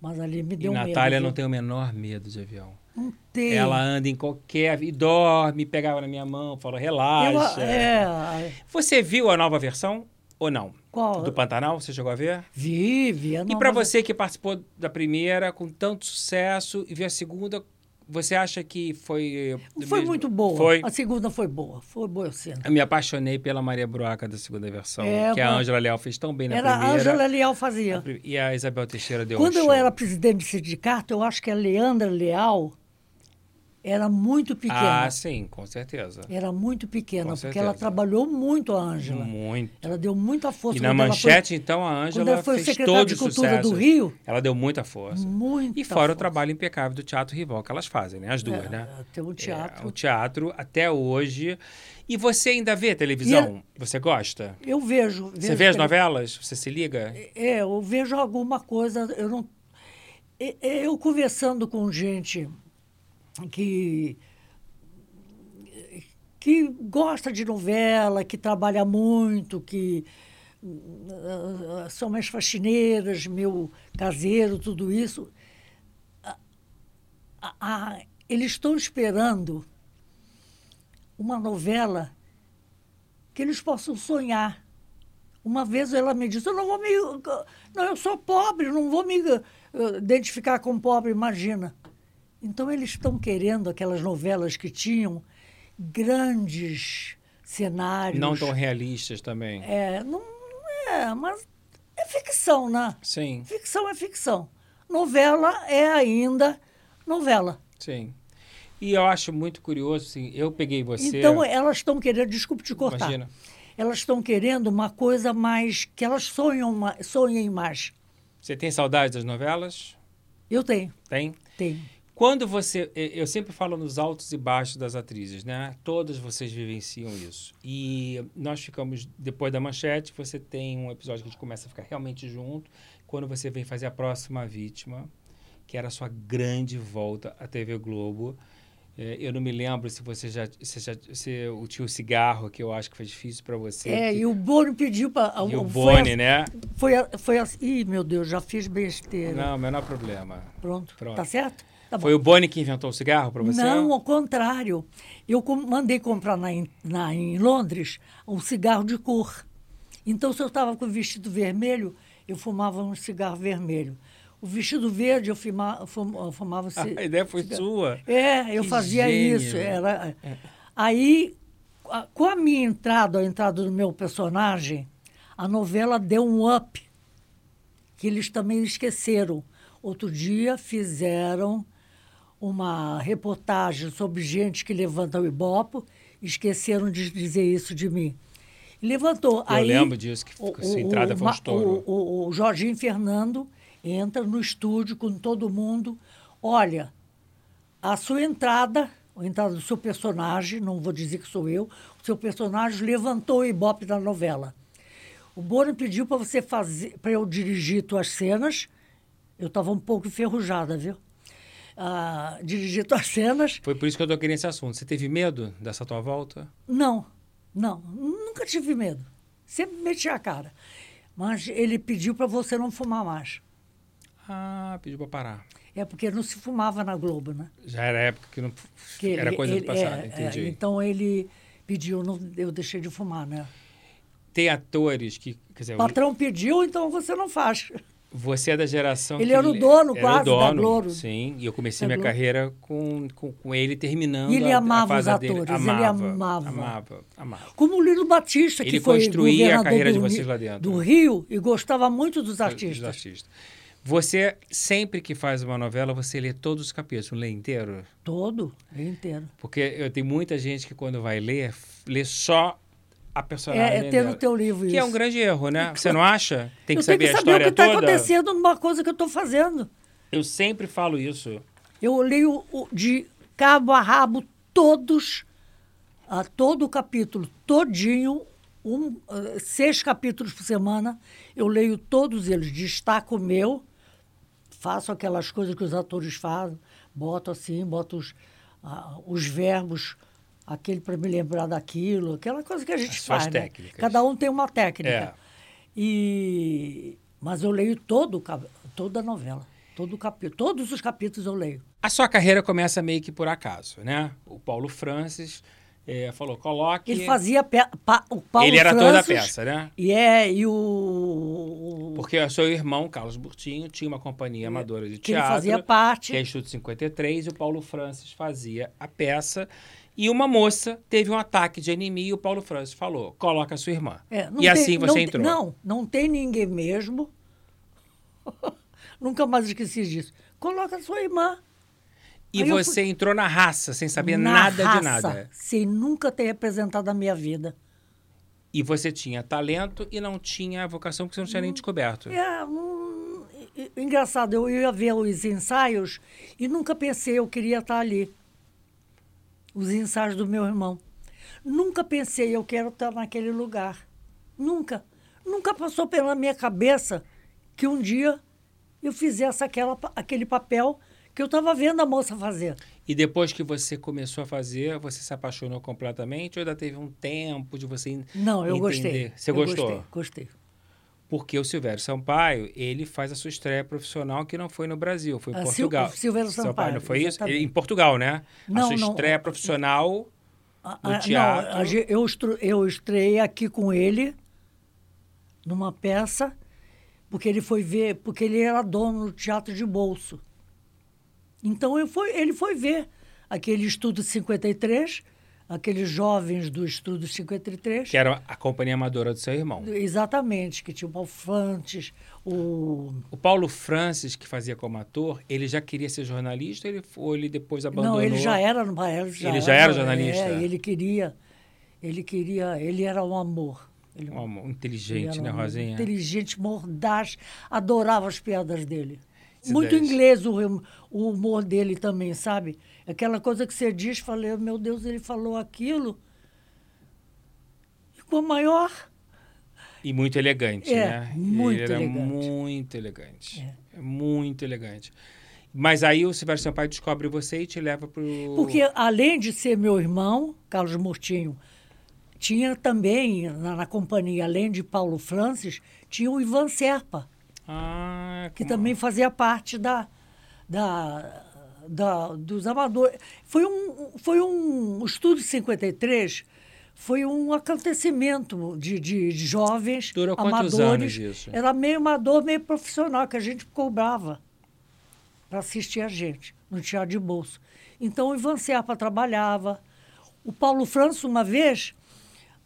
mas ali me E deu medo. Natália não tem o menor medo de avião. Não tem. Ela anda em qualquer... E dorme, pegava na minha mão, falou, relaxa. Eu, é, Você viu a nova versão ou não? qual? Do Pantanal, você chegou a ver? Vi, vi. e para você que participou da primeira com tanto sucesso e viu a segunda, você acha que foi... eh, Foi mesmo- muito boa. Foi. A segunda foi boa. Foi boa cena. Eu me apaixonei pela Maria Bruaca da segunda versão, É, que a Ângela Leal fez tão bem na Era a primeira. Ângela Leal fazia. E a Isabel Teixeira deu Quando um eu era presidente do sindicato, eu acho que a Leandra Leal era muito pequena. Ah, sim, com certeza. Era muito pequena, Com porque certeza. ela trabalhou muito a Ângela. Muito. Ela deu muita força. E na quando manchete, então, a quando Ângela ela foi fez secretária todo de o Cultura sucesso. do Rio, Ela deu muita força. muita E fora força. o trabalho impecável do Teatro Rival que elas fazem, né? As duas, É, né? Tem um teatro. É, o teatro até hoje. E você ainda vê televisão? Você gosta? Eu vejo. Você vejo vê as novelas? Você se liga? É, eu vejo alguma coisa. Eu não. Eu conversando com gente que que gosta de novela, que trabalha muito, que ah, são minhas faxineiras, meu caseiro, tudo isso. a- a- a- eles estão esperando uma novela que eles possam sonhar. Uma vez ela me disse, eu não vou me... Não, eu sou pobre, não vou me identificar como pobre, imagina. Então eles estão querendo aquelas novelas que tinham grandes cenários. Não tão realistas também. É, não é, mas é ficção, né? Sim, Ficção é ficção. Novela é ainda novela. sim. E eu acho muito curioso, assim, eu peguei você... Então elas estão querendo, desculpe te cortar. Imagina. Elas estão querendo uma coisa mais que elas sonham, sonhem mais. Você tem saudade das novelas? Eu tenho, Tem? tenho. Quando você. Eu sempre falo nos altos e baixos das atrizes, né? Todas vocês vivenciam isso. E nós ficamos, depois da manchete, você tem um episódio que a gente começa a ficar realmente junto. Quando você vem fazer a próxima vítima, que era a sua grande volta à TV Globo. É, eu não me lembro se você já, se já se, o cigarro, que eu acho que foi difícil para você. É, que... e o Boni pediu para. E o Boni, né? Foi, foi assim. Ih, meu Deus, já fiz besteira. Não, menor problema. Pronto. Pronto. Tá certo? Tá foi o Boni que inventou o cigarro para você? Não, ao contrário. Eu mandei comprar na, na, em Londres um cigarro de cor. Então, se eu estava com o vestido vermelho, eu fumava um cigarro vermelho. O vestido verde eu fumava. fumava a ideia foi cigarro. sua? É, eu que fazia gênio. isso. Era... É. Aí, com a minha entrada, a entrada do meu personagem, a novela deu um up, que eles também esqueceram. Outro dia fizeram uma reportagem sobre gente que levanta o Ibope, esqueceram de dizer isso de mim. Levantou. Eu Aí, lembro disso, que o, sua entrada o, foi um estouro. O, o, o Jorginho Fernando entra no estúdio com todo mundo. Olha, a sua entrada, a entrada do seu personagem, não vou dizer que sou eu, o seu personagem levantou o Ibope da novela. O Bono pediu para você fazer, para eu dirigir tuas cenas. Eu estava um pouco enferrujada, viu? Ah, dirigir tuas cenas. Foi por isso que eu toquei nesse assunto. Você teve medo dessa tua volta? Não, não. Nunca tive medo. Sempre meti a cara. Mas ele pediu para você não fumar mais. Ah, pediu para parar. É porque não se fumava na Globo, né? Já era época que não que era coisa ele, do passado, é, entendi. É, então ele pediu, não, eu deixei de fumar, né? Tem atores que, quer dizer, o patrão pediu, então você não faz. Você é da geração ele era o dono era quase o dono, da Globo. Sim, e eu comecei minha carreira com, com, com, ele terminando e ele amava a os atores, amava, ele amava. Amava, amava. Como o Lino Batista, ele que foi construía a carreira do, de vocês lá dentro. do Rio e gostava muito dos artistas. Dos artistas. Você, sempre que faz uma novela, você lê todos os capítulos, lê inteiro? Todo, lê inteiro. Porque eu tenho muita gente que quando vai ler, lê só a personagem. É, é ter no teu livro que isso. é um grande erro, né? Você não acha? Tem que eu saber, tenho que a saber história o que está acontecendo numa coisa que eu estou fazendo. Eu sempre falo isso. Eu leio de cabo a rabo todos, a todo o capítulo, todinho, um, uh, seis capítulos por semana. Eu leio todos eles, destaco o meu, faço aquelas coisas que os atores fazem, boto assim, boto os, uh, os verbos aquele para me lembrar daquilo, aquela coisa que a gente As faz. Né? técnicas. Cada um tem uma técnica. É. E mas eu leio todo toda a novela, todo o capítulo, todos os capítulos eu leio. A sua carreira começa meio que por acaso, né? O Paulo Francis é, falou, coloque. Ele fazia pa... o Paulo Ele era Francis, toda a peça, né? E é e o porque o seu irmão Carlos Burtinho tinha uma companhia amadora de que teatro, ele fazia parte, que é Instituto 53, e o Paulo Francis fazia a peça. E uma moça teve um ataque de anemia e o Paulo Francis falou: coloca a sua irmã. É, e assim você entrou. Não, não tem ninguém mesmo. Nunca mais esqueci disso. Coloca a sua irmã. E Aí você fui... entrou na raça, sem saber na nada raça, de nada. Sem nunca ter representado a minha vida. E você tinha talento e não tinha vocação, porque você não tinha nem descoberto. É, um, engraçado, eu ia ver os ensaios e nunca pensei eu queria estar ali os ensaios do meu irmão. Nunca pensei, eu quero estar naquele lugar. Nunca. Nunca passou pela minha cabeça que um dia eu fizesse aquela, aquele papel que eu estava vendo a moça fazer. E depois que você começou a fazer, você se apaixonou completamente ou ainda teve um tempo de você Não, eu entender? gostei. Você eu gostou? Gostei, gostei. Porque o Silvério Sampaio, ele faz a sua estreia profissional que não foi no Brasil, foi em Ah, Portugal. Sil- Silvério Sampaio, não foi isso? exatamente. Ele- em Portugal, né? Não, a sua não. estreia profissional Ah, no ah, teatro. Não, a ge- eu, estru- eu estreiei aqui com ele numa peça, porque ele foi ver, porque ele era dono do teatro de bolso. Então eu fui, ele foi ver aquele estudo 53, aqueles jovens do estudo 53. que era a companhia amadora do seu irmão. Exatamente, que tinha o Alfantes, o. O Paulo Francis, que fazia como ator, ele já queria ser jornalista ou ele, ou ele depois abandonou? Não, ele já era, no- ele já Ele já era jornalista? É, ele queria, ele queria, ele era um amor. Ele, Um amor inteligente, era né, um Rosinha? Inteligente, mordaz, adorava as piadas dele. muito inglês o, o humor dele também, sabe? Aquela coisa que você diz, falei, meu Deus, ele falou aquilo. Ficou maior. E muito elegante, É, né? muito Ele era elegante. muito elegante. É. É muito elegante. Mas aí o Silvério Sampaio descobre você e te leva pro... Porque, além de ser meu irmão, Carlos Murtinho, tinha também, na, na companhia, além de Paulo Francis, tinha o Ivan Serpa, Ah, que como- também fazia parte da, da, da- dos amadores. Foi um, foi um o Estúdio 53 foi um acontecimento de, de jovens Durou amadores. isso? Era meio amador, meio profissional, que a gente cobrava para assistir a gente no Teatro de Bolso. Então o Ivan Serpa trabalhava. O Paulo França, uma vez,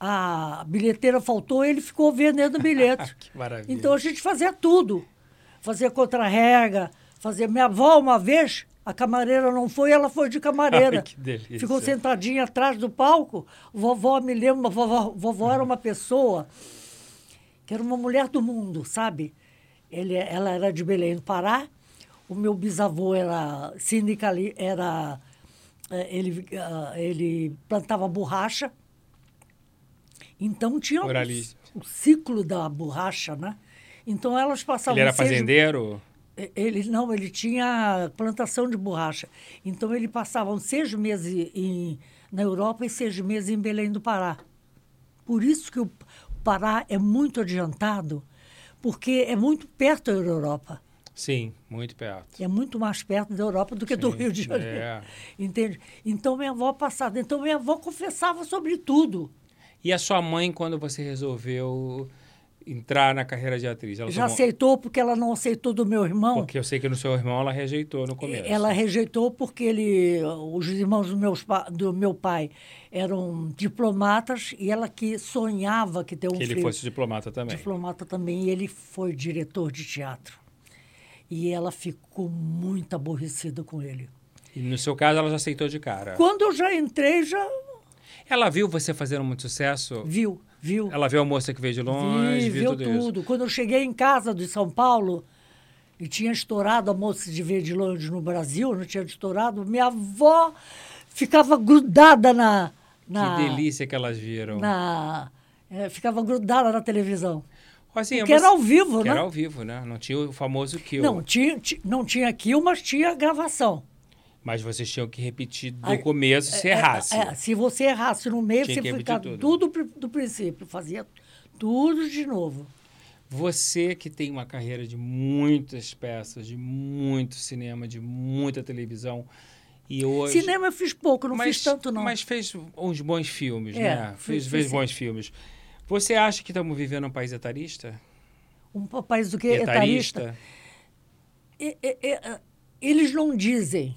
a bilheteira faltou, ele ficou vendendo bilhete. Que maravilha. Então a gente fazia tudo. Fazia contra-rega, fazia. Minha avó, uma vez, a camareira não foi, ela foi de camareira. Ai, que delícia. Ficou sentadinha atrás do palco. Vovó me lembra, vovó, vovó era uma pessoa que era uma mulher do mundo, sabe? Ele, ela era de Belém do Pará. O meu bisavô era sindicali, era eh, ele, ah, ele plantava borracha. Então tinha o, o ciclo da borracha, né? Então elas passavam Ele era seis- fazendeiro? Ele não, ele tinha plantação de borracha. Então ele passava seis meses em, na Europa e seis meses em Belém do Pará. Por isso que o Pará é muito adiantado, porque é muito perto da Europa. Sim, muito perto. É muito mais perto da Europa do que do Sim, Rio de Janeiro. é. Entende? Então minha avó passava. Então minha avó confessava sobre tudo. E a sua mãe, quando você resolveu entrar na carreira de atriz? Ela Já tomou- aceitou porque ela não aceitou do meu irmão. Porque eu sei que no seu irmão ela rejeitou no começo. Ela rejeitou porque ele, os irmãos do, meus, do meu pai eram diplomatas e ela que sonhava que ter um Que ele filho fosse diplomata também. diplomata também. E ele foi diretor de teatro. E ela ficou muito aborrecida com ele. E no seu caso, ela já aceitou de cara. Quando eu já entrei, já Ela viu você fazendo muito sucesso? viu, viu. Ela viu a moça que veio de longe, Vi, viu tudo, tudo. Quando eu cheguei em casa de São Paulo e tinha estourado a moça de ver de longe no Brasil, não tinha estourado, minha avó ficava grudada na. na Que delícia que elas viram. na eh, ficava grudada na televisão. Rosinha, Porque era ao vivo, que né? Era ao vivo, né? Não tinha o famoso kill. Não, tinha, ti- não tinha kill, mas tinha gravação. Mas vocês tinham que repetir do Aí, começo se É, errasse. é, se você errasse no meio, Tinha você ficava tudo. tudo do princípio, fazia tudo de novo. Você que tem uma carreira de muitas peças, de muito cinema, de muita televisão, e hoje... Cinema eu fiz pouco, não mas, fiz tanto não. Mas fez uns bons filmes, É, né? fiz- Fez, fez sim. bons filmes. Você acha que estamos vivendo um país etarista? Um país do que etarista. E- e- e- eles não dizem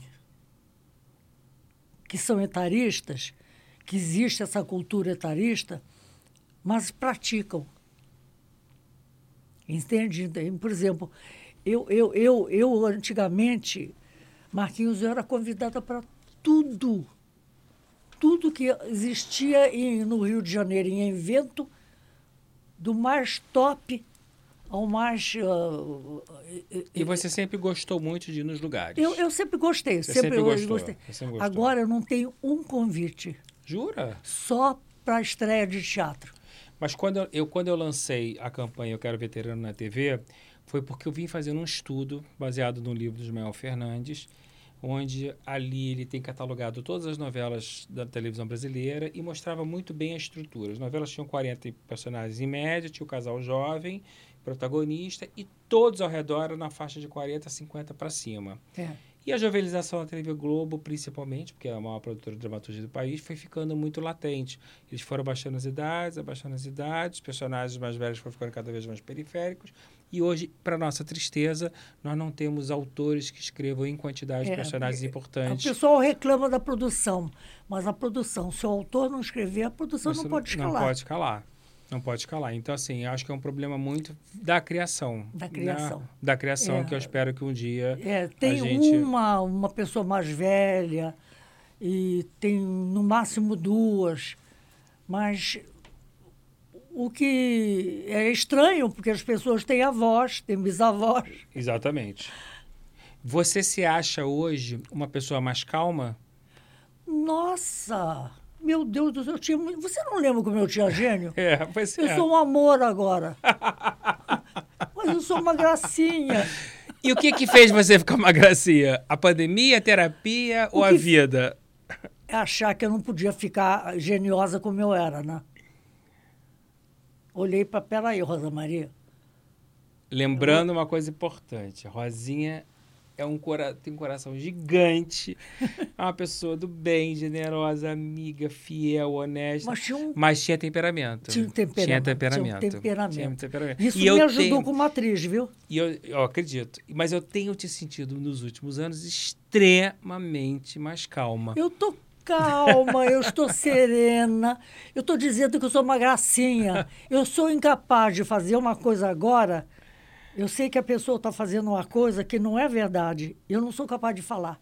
que são etaristas, que existe essa cultura etarista, mas praticam. Entende? Por exemplo, eu, eu, eu, eu antigamente, Marquinhos, eu era convidada para tudo. Tudo que existia em, no Rio de Janeiro em evento, do mais top ao mais. ah, E você sempre gostou muito de ir nos lugares. eu, eu sempre gostei, Você sempre, sempre gostou, gostei. sempre gostou. Agora eu não tenho um convite, Jura? só para estreia de teatro. Mas quando eu, eu- quando eu lancei a campanha Eu Quero Veterano na TV, foi porque eu vim fazendo um estudo baseado no livro do Ismael Fernandes, onde ali ele tem catalogado todas as novelas da televisão brasileira e mostrava muito bem a estrutura. As novelas tinham 40 personagens em média, tinha o casal jovem, protagonista, e todos ao redor na faixa de 40 a 50 para cima. É. E a jovelização da TV Globo, principalmente, porque é a maior produtora de dramaturgia do país, foi ficando muito latente. Eles foram abaixando as idades, abaixando as idades, os personagens mais velhos foram ficando cada vez mais periféricos. E hoje, para nossa tristeza, nós não temos autores que escrevam em quantidade de É, personagens O importantes. pessoal reclama da produção, mas a produção, se o autor não escrever, a produção Você não pode escalar. Não pode escalar. Não pode escalar. Então, assim, acho que é um problema muito da criação. Da né? criação. Da criação, É. que eu espero que um dia É, tem gente- uma, uma pessoa mais velha e tem no máximo duas, mas o que é estranho, porque as pessoas têm avós, têm bisavós. Exatamente. Você se acha hoje uma pessoa mais calma? Nossa! Meu Deus do céu, eu tinha. Você não lembra como eu tinha gênio? É, pois Eu é. sou um amor agora. Mas eu sou uma gracinha. E o que que fez você ficar uma gracinha? A pandemia, a terapia ou a vida? É achar que eu não podia ficar geniosa como eu era, né? Olhei para, peraí, Rosa Maria. Lembrando uma coisa importante, Rosinha é um cora... tem um coração gigante, é uma pessoa do bem, generosa, amiga, fiel, honesta, Mas tinha um mas tinha temperamento. Tinha um temperamento, Tinha tinha um temperamento. temperamento. Tinha um temperamento. Isso E me eu ajudou tenho- como atriz, viu? E eu, eu acredito. Mas eu tenho te sentido nos últimos anos extremamente mais calma. Eu tô calma, eu estou serena. Eu estou dizendo que eu sou uma gracinha. Eu sou incapaz de fazer uma coisa agora. Eu sei que a pessoa está fazendo uma coisa que não é verdade. Eu não sou capaz de falar.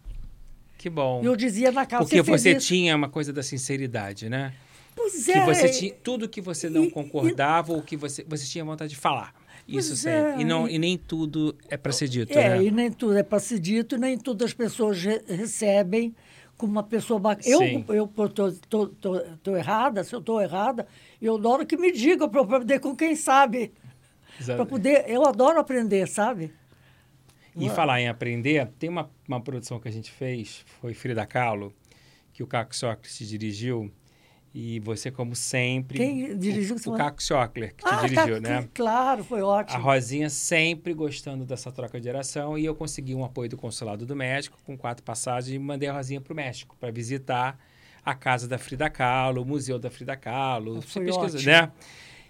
Que bom. Eu dizia na casa. Porque você isso?" tinha uma coisa da sinceridade, né? Pois Que é. você tinha tudo que você não e- concordava ou que você, você tinha vontade de falar. Isso sempre. é, e, não, e- e nem tudo é para ser dito, É, né? e nem tudo é para ser dito, e nem tudo as pessoas re- recebem como uma pessoa bacana. Sim. Eu, eu tô, tô, tô, tô errada, se eu estou errada, eu adoro que me digam para eu aprender com quem sabe. Para poder. Eu adoro aprender, sabe? E falar em aprender, tem uma, uma produção que a gente fez, foi Frida Kahlo, que o Caco Sócrates dirigiu. E você, como sempre. Quem dirigiu? O, o Caco Sócrates, que te Ah, dirigiu, tá, né? Claro, foi A ótimo. Rosinha sempre gostando dessa troca de geração e eu consegui um apoio do Consulado do México com quatro passagens e mandei a Rosinha para o México para visitar a casa da Frida Kahlo, o museu da Frida Kahlo. Você Foi pesquisa, ótimo. né?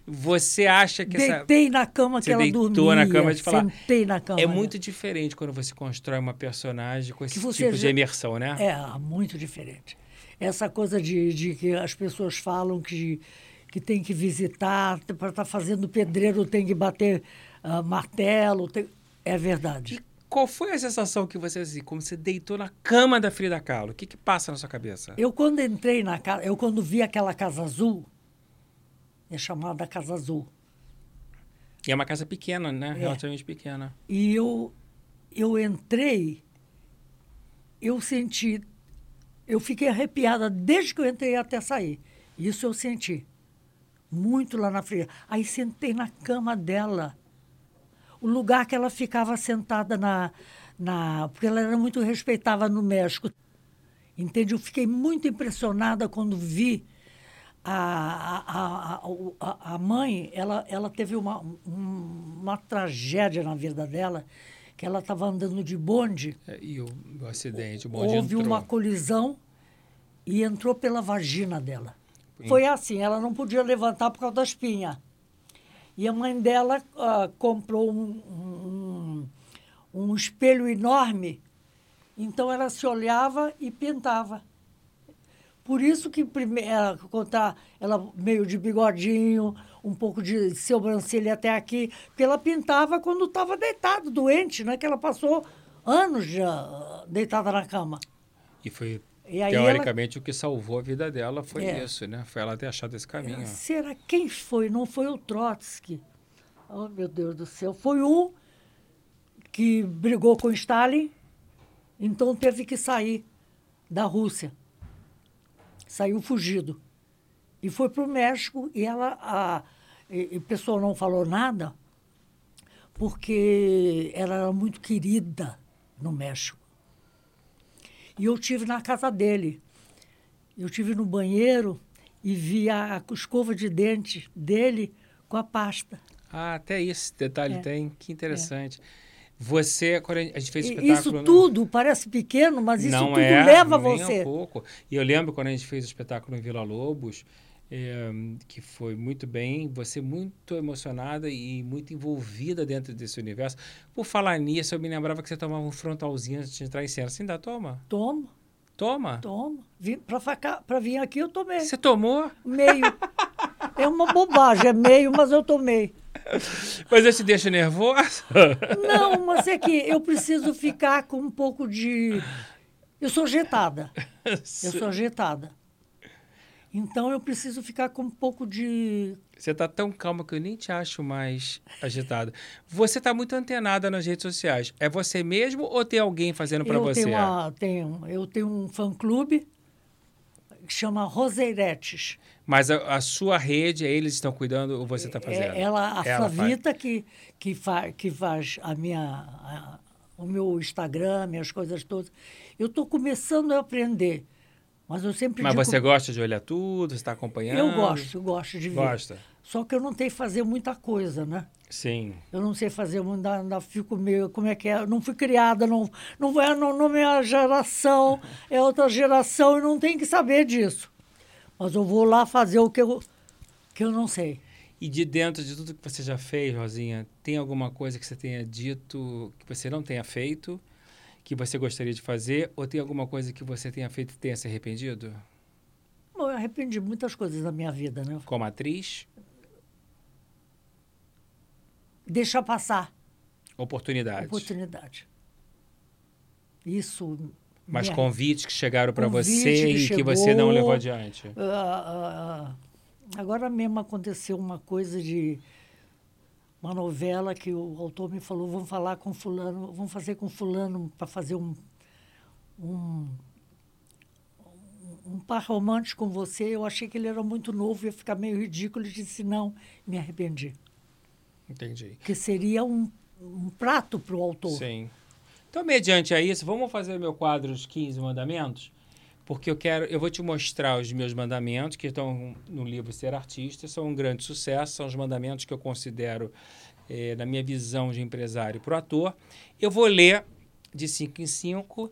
Você acha que essa Deitei na cama que Você ela deitou dormia. na cama de falar. Sentei na cama. é dela. muito diferente quando você constrói uma personagem com esse Que tipo de já- imersão, né? É, muito diferente. Essa coisa de, de que as pessoas falam que, que tem que visitar, para estar fazendo pedreiro tem que bater ah, martelo. tem- É verdade. E qual foi a sensação que você, assim, como você deitou na cama da Frida Kahlo? O que que passa na sua cabeça? Eu, quando entrei na casa, eu, quando vi aquela casa azul, é chamada Casa Azul, E é uma casa pequena, né? É. Relativamente pequena. e eu, eu entrei, eu senti, eu fiquei arrepiada desde que eu entrei até sair. Isso eu senti. Muito lá na frente. Aí sentei na cama dela. O lugar que ela ficava sentada na. na porque ela era muito respeitada no México. Entende? Eu fiquei muito impressionada quando vi a, a, a, mãe, ela, ela teve uma, um- uma tragédia na vida dela, que ela estava andando de bonde, É, E o, acidente, o bonde houve uma colisão e entrou pela vagina dela. Foi assim, ela não podia levantar por causa da espinha. E a mãe dela ah, comprou um, um, um espelho enorme, então ela se olhava e pintava. Por isso que ela contar ela meio de bigodinho, um pouco de sobrancelha até aqui, porque ela pintava quando estava deitada, doente, né? Que ela passou anos já deitada na cama. E foi, E teoricamente, o que salvou a vida dela foi É. isso, né? Foi ela ter achado esse caminho. ela, será quem foi? Não foi o Trotsky. Oh, meu Deus do céu. Foi um que brigou com Stalin, então teve que sair da Rússia. Saiu fugido. E foi para o México e ela. A, e, o pessoal não falou nada, porque ela era muito querida no México. E eu tive na casa dele. Eu tive no banheiro e vi a escova de dente dele com a pasta. Ah, até esse detalhe É. tem. Que interessante. Você, quando a gente fez o espetáculo... Isso no- tudo parece pequeno, mas isso tudo é, leva nem você. Um pouco. E eu lembro quando a gente fez o espetáculo em Vila Lobos, eh, que foi muito bem, você muito emocionada e muito envolvida dentro desse universo. Por falar nisso, eu me lembrava que você tomava um frontalzinho antes de entrar em cena. Você ainda toma? Toma, Toma? toma. Para vir aqui eu tomei. Você tomou? Meio. É uma bobagem, é meio, mas eu tomei. Mas eu te deixo nervosa? Não, mas é que eu preciso ficar com um pouco de. Eu sou agitada. Eu sou agitada. Então eu preciso ficar com um pouco de. Você está tão calma que eu nem te acho mais agitada. Você está muito antenada nas redes sociais. É você mesmo ou tem alguém fazendo para você? Tenho uma, tenho, eu tenho um fã-clube que chama Roseiretes. Mas a, a, sua rede, eles estão cuidando ou você está fazendo? É, ela, a ela Flavita faz. que, que, fa, que faz a minha, a, o meu Instagram, minhas coisas todas. Eu estou começando a aprender. Mas eu sempre Mas digo, você gosta de olhar tudo, você está acompanhando? Eu gosto, eu gosto de ver. Gosta. Só que eu não tenho fazer muita coisa, né? Sim. Eu não sei fazer, ainda, ainda fico meio. Como é que é? Não fui criada, não, não, é, não, não é minha geração, é outra geração e não tem que saber disso. Mas eu vou lá fazer o que eu, que eu não sei. E de dentro de tudo que você já fez, Rosinha, tem alguma coisa que você tenha dito que você não tenha feito, que você gostaria de fazer, ou tem alguma coisa que você tenha feito e tenha se arrependido? Bom, eu arrependi muitas coisas na minha vida, né? Como atriz? Deixar passar. Oportunidade. Oportunidade. Isso. Mas convites que chegaram para você e chegou, que você não levou adiante. Uh, uh, uh, agora mesmo aconteceu uma coisa de uma novela que o autor me falou, vamos falar com fulano, vamos fazer com fulano para fazer um, um um par romântico com você. Eu achei que ele era muito novo, ia ficar meio ridículo. Ele disse não, me arrependi. Entendi. Que seria um, um prato para o autor. Sim. Então, mediante a isso, vamos fazer meu quadro Os 15 Mandamentos? Porque eu quero, eu vou te mostrar os meus mandamentos que estão no livro Ser Artista, são um grande sucesso, são os mandamentos que eu considero, eh, na minha visão de empresário, para o ator. Eu vou ler de 5 em 5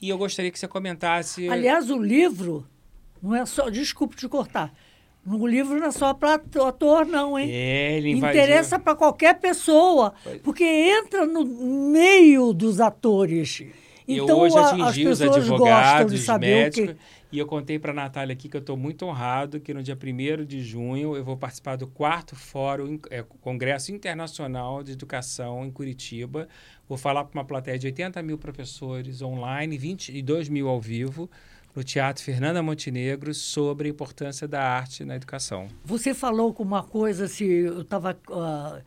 e eu gostaria que você comentasse. Aliás, o livro não é só. Desculpe te cortar. No livro não é só para ator, não, hein? É, ele invadiu. Interessa para qualquer pessoa, porque entra no meio dos atores. Então, eu hoje atingi os advogados, os médicos, e eu contei para a Natália aqui que eu estou muito honrado que no dia 1 de junho eu vou participar do quarto Fórum, é, Congresso Internacional de Educação em Curitiba. Vou falar para uma plateia de 80 mil professores online, 22 mil ao vivo, no Teatro Fernanda Montenegro, sobre a importância da arte na educação. Você falou com uma coisa, se eu estava... Uh,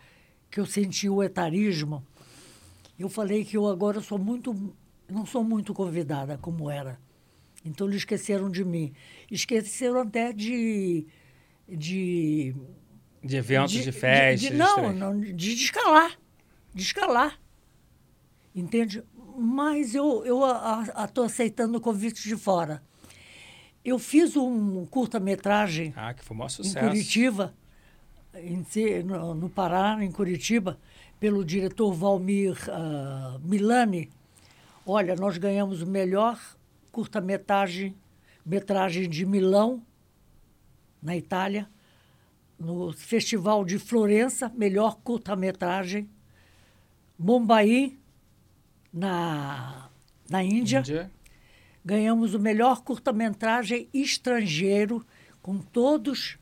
que eu senti o etarismo. Eu falei que eu agora sou muito não sou muito convidada como era. Então eles esqueceram de mim. Esqueceram até de. De, de eventos, de, de festas. De, de, não, não, de escalar. De escalar. Entende? Mas eu estou aceitando o convite de fora. Eu fiz um curta-metragem ah, que foi um em Curitiba, em, no, no Pará, em Curitiba, pelo diretor Valmir uh, Milani Olha, nós ganhamos o melhor curta-metragem metragem de Milão, na Itália, no Festival de Florença, melhor curta-metragem, Mumbai, na, na Índia. Índia. Ganhamos o melhor curta-metragem estrangeiro, com todos,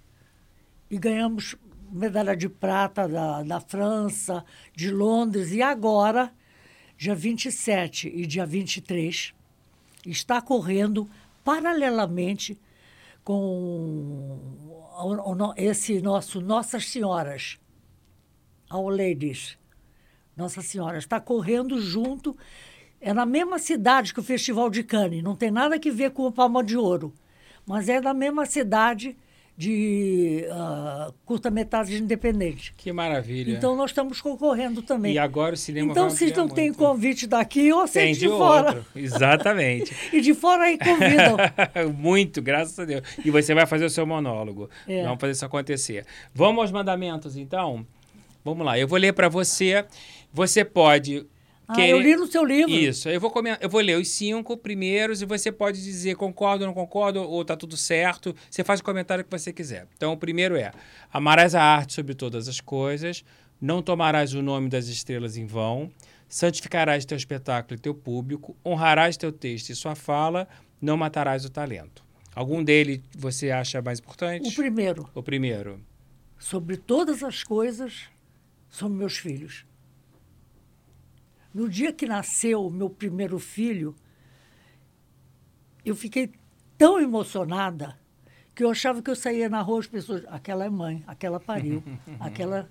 e ganhamos medalha de prata da, da França, de Londres, e agora dia 27 e dia 23, está correndo paralelamente com esse nosso Nossas Senhoras, All Ladies. Nossa Senhora está correndo junto, é na mesma cidade que o Festival de Cannes, não tem nada a ver com o Palma de Ouro, mas é na mesma cidade de uh, curta-metragem independente. Que maravilha. Então nós estamos concorrendo também. E agora o cinema Então se não tem convite daqui, ou tem de, de fora. Outro. Exatamente. e de fora aí convidam. muito, graças a Deus. E você vai fazer o seu monólogo. É. Vamos fazer isso acontecer. Vamos aos mandamentos, então? Vamos lá. Eu vou ler para você. Você pode ah, eu li no seu livro. Isso. Eu vou, comentar, eu vou ler os cinco primeiros e você pode dizer concordo não concordo, ou tá tudo certo. Você faz o comentário que você quiser. Então, o primeiro é: amarás a arte sobre todas as coisas, não tomarás o nome das estrelas em vão, santificarás teu espetáculo e teu público, honrarás teu texto e sua fala, não matarás o talento. Algum dele você acha mais importante? O primeiro. O primeiro. Sobre todas as coisas, são meus filhos. No dia que nasceu o meu primeiro filho, eu fiquei tão emocionada que eu achava que eu saía na rua, as pessoas, aquela é mãe, aquela pariu, aquela,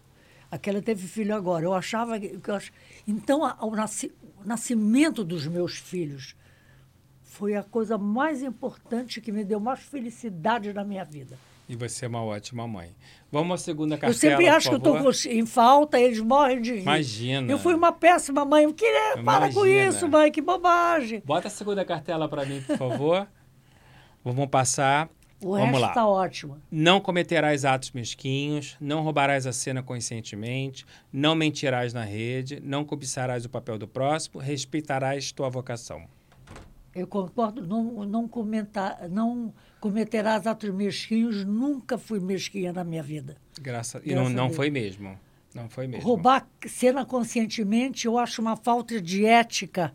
aquela teve filho agora. Eu achava que, eu ach... então a, o, nasci, o nascimento dos meus filhos foi a coisa mais importante que me deu mais felicidade na minha vida. E você é uma ótima mãe. Vamos à segunda cartela, Eu sempre acho que eu estou em falta, eles morrem de rir. Imagina. Eu fui uma péssima mãe. Eu queria, para com isso, mãe, que bobagem. Bota a segunda cartela para mim, por favor. Vamos passar. O Vamos resto está ótimo. Não cometerás atos mesquinhos, não roubarás a cena conscientemente, não mentirás na rede, não cobiçarás o papel do próximo, respeitarás tua vocação. Eu concordo, não, não, comentar, não cometerás atos mesquinhos, nunca fui mesquinha na minha vida. Graças, e não, não Deus. foi mesmo. Não foi mesmo. Roubar cena conscientemente, eu acho uma falta de ética,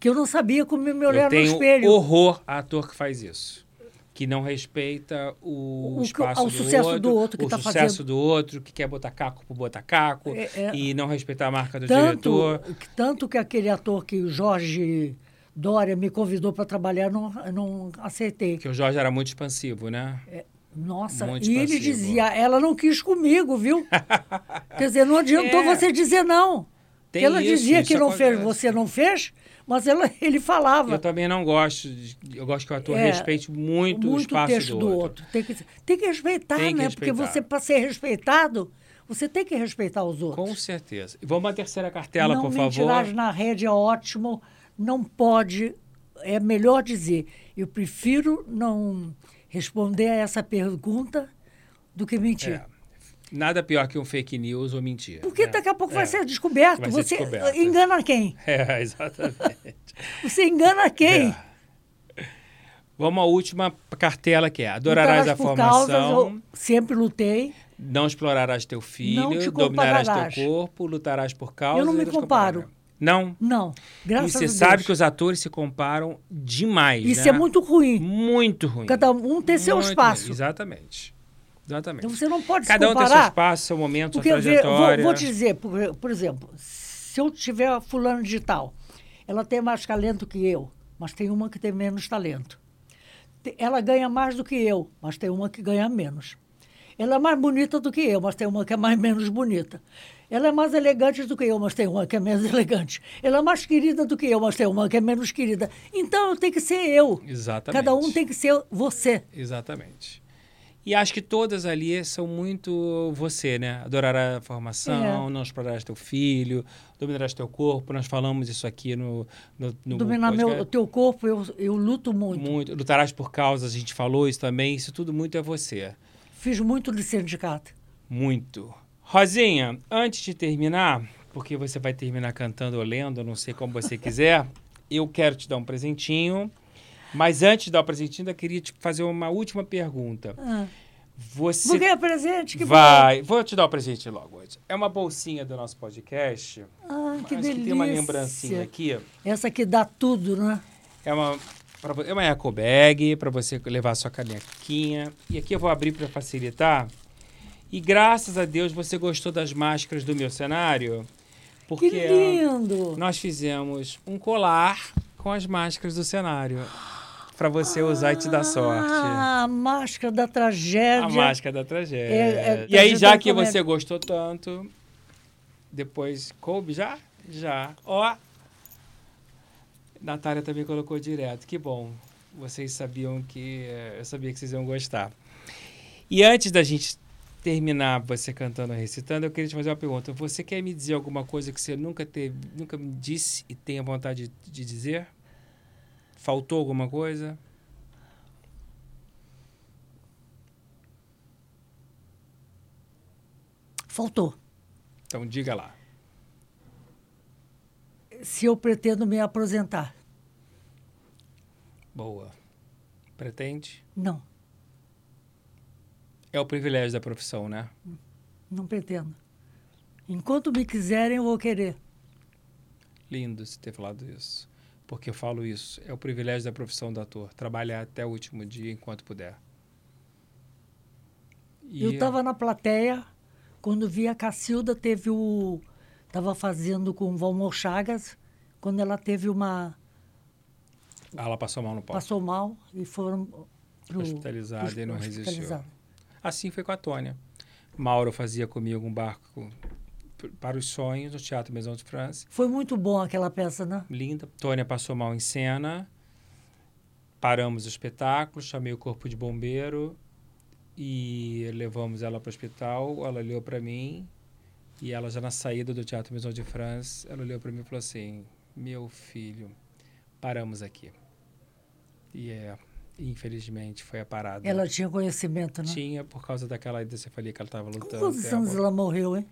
que eu não sabia como me olhar Eu no espelho. horror a ator que faz isso. Que não respeita o, O que- espaço do sucesso outro, do outro que o tá sucesso fazendo. do outro, que quer botar caco por botar caco, É, é. e não respeitar a marca do tanto, diretor. que- tanto que aquele ator que o Jorge Dória me convidou para trabalhar, não, não aceitei. Que o Jorge era muito expansivo, né? Nossa, Muito e ele expansivo. dizia, ela não quis comigo, viu? Quer dizer, não adiantou É. você dizer não. Tem ela isso, dizia que isso não fez, acontece. você não fez, mas ela, ele falava. Eu também não gosto. de- Eu gosto que o ator É, respeite muito, o espaço texto do outro. Tem, que, tem que respeitar, Tem que né? Porque respeitar. você, para ser respeitado, você tem que respeitar os outros. Com certeza. Vamos à terceira cartela, não por favor. mentirás na rede é ótimo, não pode, é melhor dizer. Eu prefiro não responder a essa pergunta do que mentir. É. Nada pior que um fake news ou mentir. Porque né? daqui a pouco É. vai ser descoberto. Vai ser você descoberto. engana quem? É, exatamente. Você engana quem? É. Vamos à última cartela que é: adorarás a formação, causas, sempre lutei. não explorarás teu filho, dominarás teu corpo, lutarás por causas. Eu não me comparo. Não. Não, graças e você Deus. sabe que os atores se comparam demais. Isso né? é muito ruim. Muito ruim. Cada um tem seu Muito espaço. ruim. Exatamente. Exatamente. Então você não pode Cada se um tem seu comparar. espaço, seu momento, sua Porque vou, trajetória. vou te dizer, por, por exemplo, se eu tiver fulano de tal, ela tem mais talento que eu, mas tem uma que tem menos talento. Ela ganha mais do que eu, mas tem uma que ganha menos. Ela é mais bonita do que eu, mas tem uma que é mais menos bonita. Ela é mais elegante do que eu, mas tem uma que é menos elegante. Ela é mais querida do que eu, mas tem uma que é menos querida. Então eu tenho que ser eu. Exatamente. Cada um tem que ser você. Exatamente. E acho que todas ali são muito você, né? Adorar a formação, É. não explorarás teu filho, dominarás teu corpo. Nós falamos isso aqui no, no, no Dominar meu, teu corpo, eu, eu luto muito. Muito. Lutarás por causas, a gente falou isso também. Isso tudo muito é você. Fiz muito de sindicato. Muito. Rosinha, antes de terminar, porque você vai terminar cantando ou lendo, não sei como você quiser, eu quero te dar um presentinho. Mas antes de dar o presentinho, eu queria te fazer uma última pergunta. Ah. Você Não ganha presente? Que vai. Vou te dar o presente logo hoje. É uma bolsinha do nosso podcast. bom. Ah, que delícia. que tem uma lembrancinha aqui. Essa que dá tudo, né? É uma, pra é uma eco bag para você levar sua canequinha. E aqui eu vou abrir para facilitar. E graças a Deus você gostou das máscaras do meu cenário. Porque que lindo! nós fizemos um colar com as máscaras do cenário. Para você usar e te dar sorte. Ah, a máscara da tragédia. A máscara da tragédia. É, é, e aí, já que você gostou tanto, depois coube já? Já. Ó. Natália também colocou direto. Que bom. Vocês sabiam que. eh, Eu sabia que vocês iam gostar. E antes da gente terminar você cantando ou recitando, eu queria te fazer uma pergunta. Você quer me dizer alguma coisa que você nunca teve, nunca me disse e tenha vontade de, de dizer? Faltou alguma coisa? Faltou. Então diga lá. Se eu pretendo me aposentar. Boa. Pretende? Não, É o privilégio da profissão, né? não pretendo. Enquanto me quiserem, eu vou querer. Lindo você ter falado isso. Porque eu falo isso. É o privilégio da profissão do ator. Trabalhar até o último dia enquanto puder. E Eu estava na plateia quando vi a Cacilda teve o. Estava fazendo com o Valmor Chagas, quando ela teve uma. Ah, ela passou mal no palco. passou mal e foram. pro, hospitalizado pro e não resistiu. Assim foi com a Tônia. Mauro fazia comigo um barco para os sonhos no Teatro Maison de France. Foi muito bom aquela peça, né? Linda. Tônia passou mal em cena. Paramos o espetáculo, chamei o corpo de bombeiro e levamos ela para o hospital. Ela olhou para mim e ela já na saída do Teatro Maison de France, ela olhou para mim e falou assim: "Meu filho, paramos aqui". E é, infelizmente foi a parada. Ela tinha conhecimento, né? tinha por causa daquela hidrocefalia que ela estava lutando. quantos a anos ela morreu, hein?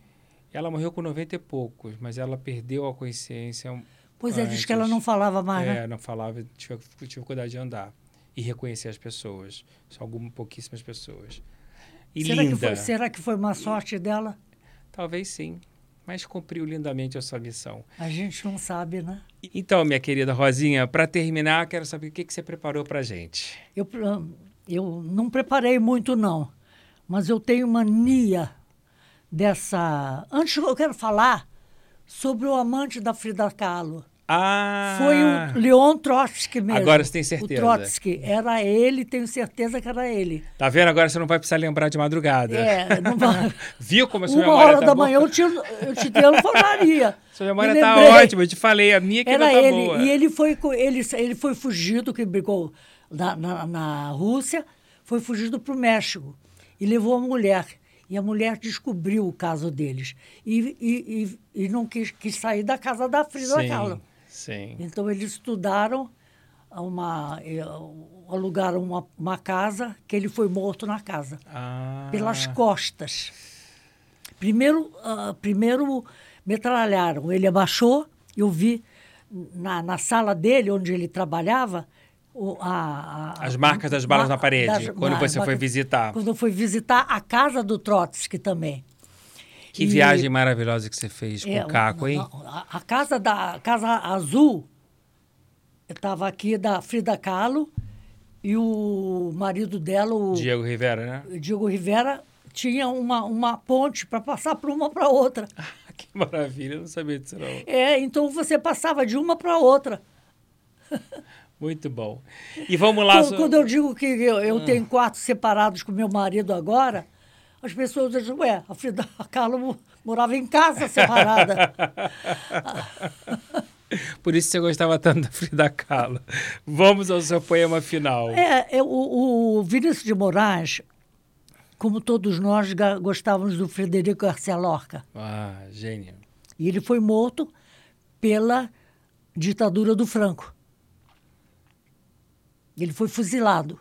Ela morreu com 90 e poucos, mas ela perdeu a consciência. Pois é, diz antes. que ela não falava mais, é, né? não falava, tive, tive cuidado de andar e reconhecer as pessoas. São algumas pouquíssimas pessoas. E será, linda. Que foi, será que foi uma sorte dela? Talvez sim, mas cumpriu lindamente a sua missão. A gente não sabe, né? Então, minha querida Rosinha, para terminar, quero saber o que, que você preparou para gente. Eu, eu não preparei muito, não. Mas eu tenho mania dessa. Antes eu quero falar sobre o amante da Frida Kahlo. Ah! Foi o Leon Trotsky mesmo. Agora você tem certeza. O Trotsky. Era ele, tenho certeza que era ele. Tá vendo? Agora você não vai precisar lembrar de madrugada. É, Viu como a sua Uma hora tá da boa? manhã eu te, eu te telefonaria. Sua memória Me tá ótima, eu te falei, a minha que Era não tá ele. boa. E ele foi, ele, ele foi fugido, que brigou na, na, na Rússia, foi fugido para o México e levou a mulher. E a mulher descobriu o caso deles. E, e, e, e não quis, quis sair da casa da Frida Kahlo. Sim. Então eles estudaram, uma, eh, alugaram uma, uma casa, que ele foi morto na casa Ah, pelas costas. Primeiro, ah, primeiro metralharam. Ele abaixou, eu vi na, na sala dele, onde ele trabalhava, o- a- a- As marcas das balas na parede, das- quando você foi visitar. Quando eu fui visitar a casa do Trotsky também. Que viagem maravilhosa que você fez com É, o Caco, hein? A, a casa da a casa azul estava aqui da Frida Kahlo e o marido dela, o Diego Rivera, né? Diego Rivera, tinha uma, uma ponte para passar para uma para outra. que maravilha, eu não sabia disso não. É, então você passava de uma para outra. Muito bom. E vamos lá. Quando, so- quando eu digo que eu, Ah. eu tenho quartos separados com meu marido agora, as pessoas dizem, ué, a Frida Kahlo mo- morava em casa separada. Por isso você gostava tanto da Frida Kahlo. Vamos ao seu poema final. é, é, o, Vinícius de Moraes, como todos nós, gostávamos do Frederico Garcia Lorca. Ah, gênio. E ele foi morto pela ditadura do Franco. Ele foi fuzilado.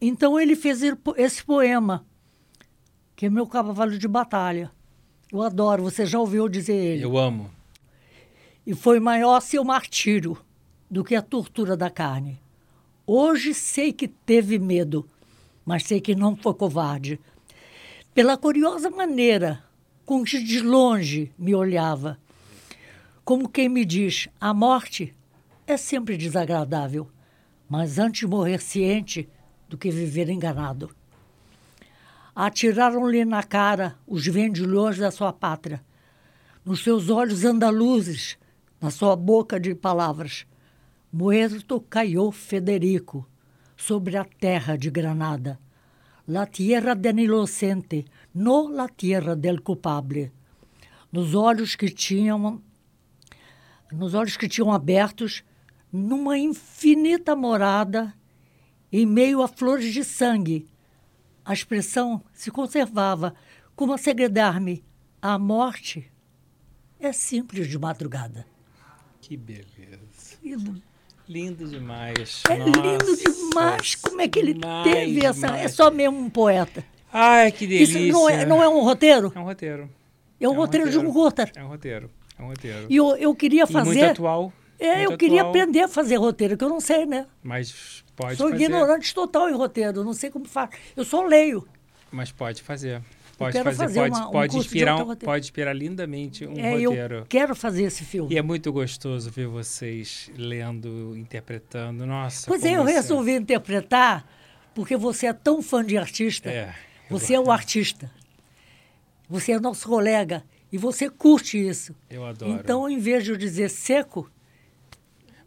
Então ele fez esse poema, que é meu cavalo de batalha. Eu adoro, você já ouviu dizer ele. Eu amo. E foi maior seu martírio do que a tortura da carne. Hoje sei que teve medo, mas sei que não foi covarde. Pela curiosa maneira com que de longe me olhava, como quem me diz: a morte é sempre desagradável, mas antes morrer ciente do que viver enganado. Atiraram-lhe na cara os vendilhões da sua pátria, nos seus olhos andaluzes, na sua boca de palavras. Muerto caiu Federico sobre a terra de Granada. La tierra del inocente, no la tierra del culpable. Nos olhos que tinham nos olhos que tinham abertos numa infinita morada em meio a flores de sangue. A expressão se conservava como a segredar-me: a morte é simples de madrugada. Que beleza. Lindo. Lindo demais. É Nossa, lindo demais. Como é que ele demais, teve essa. demais. É só mesmo um poeta. Ai, que delícia. Isso não é, não é um roteiro? É um roteiro. É um roteiro de um roteiro. É um roteiro. É um roteiro. E eu, eu queria E muito fazer. atual. É, eu queria atual, aprender a fazer roteiro, que eu não sei, né? Mas pode sou fazer. ignorante total em roteiro, não sei como faz. Eu só leio. Mas pode fazer. Pode fazer, fazer pode, uma- um pode, inspirar, um- pode inspirar lindamente um é, roteiro. eu quero fazer esse filme. E é muito gostoso ver vocês lendo, interpretando. Nossa, Pois é, eu isso resolvi interpretar porque você é tão fã de artista. É. Você é o artista. Você é nosso colega. E você curte isso. Eu adoro. Então, em vez de eu dizer seco,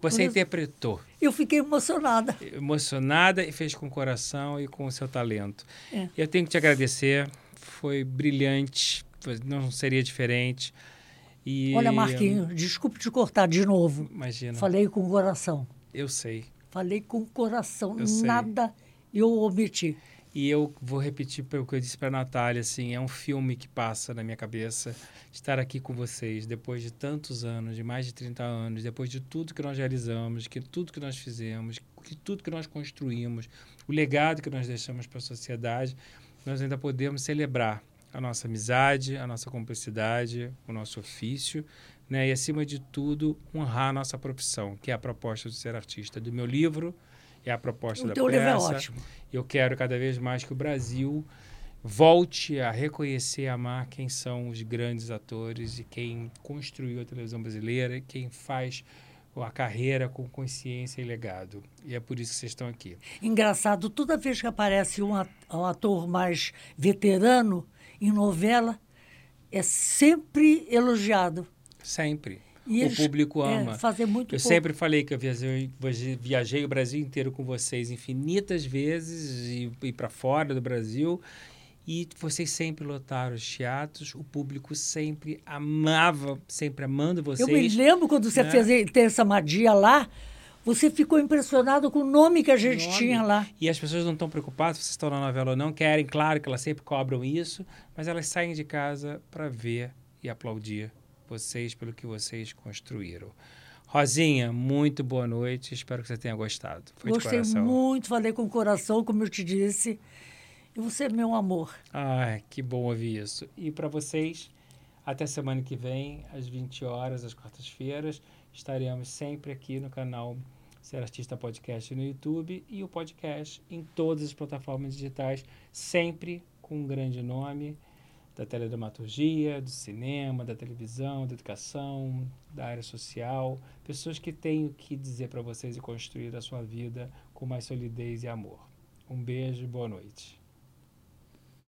Você interpretou. Eu fiquei emocionada. Emocionada e fez com o coração e com o seu talento. É. Eu tenho que te agradecer. Foi brilhante. Não seria diferente. E, Olha, Marquinhos, desculpe te cortar de novo. Imagina. Falei com o coração. Eu sei. Falei com o coração. Eu sei. Nada eu omiti. E eu vou repetir o que eu disse para a Natália, assim, é um filme que passa na minha cabeça estar aqui com vocês depois de tantos anos, de mais de 30 anos, depois de tudo que nós realizamos, que tudo que nós fizemos, que tudo que nós construímos, o legado que nós deixamos para a sociedade, nós ainda podemos celebrar a nossa amizade, a nossa cumplicidade, o nosso ofício, né? E acima de tudo, honrar a nossa profissão, que é a proposta de ser artista do meu livro, é a proposta o da teu peça. livro é ótimo. Eu quero cada vez mais que o Brasil volte a reconhecer e amar quem são os grandes atores e quem construiu a televisão brasileira e quem faz a carreira com consciência e legado. E é por isso que vocês estão aqui. Engraçado, toda vez que aparece um ator mais veterano em novela, é sempre elogiado. Sempre. E o eles, público ama. É, fazer muito eu pouco. sempre falei que eu viajei, viajei, o Brasil inteiro com vocês infinitas vezes e, e para fora do Brasil. E vocês sempre lotaram os teatros, o público sempre amava, sempre amando vocês. Eu me lembro quando você né? fez Terça Madia lá, você ficou impressionado com o nome que a gente nome. tinha lá. E as pessoas não estão preocupadas se estão na novela ou não, querem, claro que elas sempre cobram isso, mas elas saem de casa para ver e aplaudir vocês pelo que vocês construíram. Rosinha, muito boa noite. Espero que você tenha gostado. Foi Gostei muito, falei com o coração, como eu te disse. E você é meu amor. Ai, que bom ouvir isso. E para vocês, até semana que vem, às 20 horas, às quartas-feiras, estaremos sempre aqui no canal Ser Artista Podcast no YouTube e o podcast em todas as plataformas digitais, sempre com um grande nome da teledramaturgia, do cinema, da televisão, da educação, da área social, pessoas que têm o que dizer para vocês e construir a sua vida com mais solidez e amor. Um beijo e boa noite.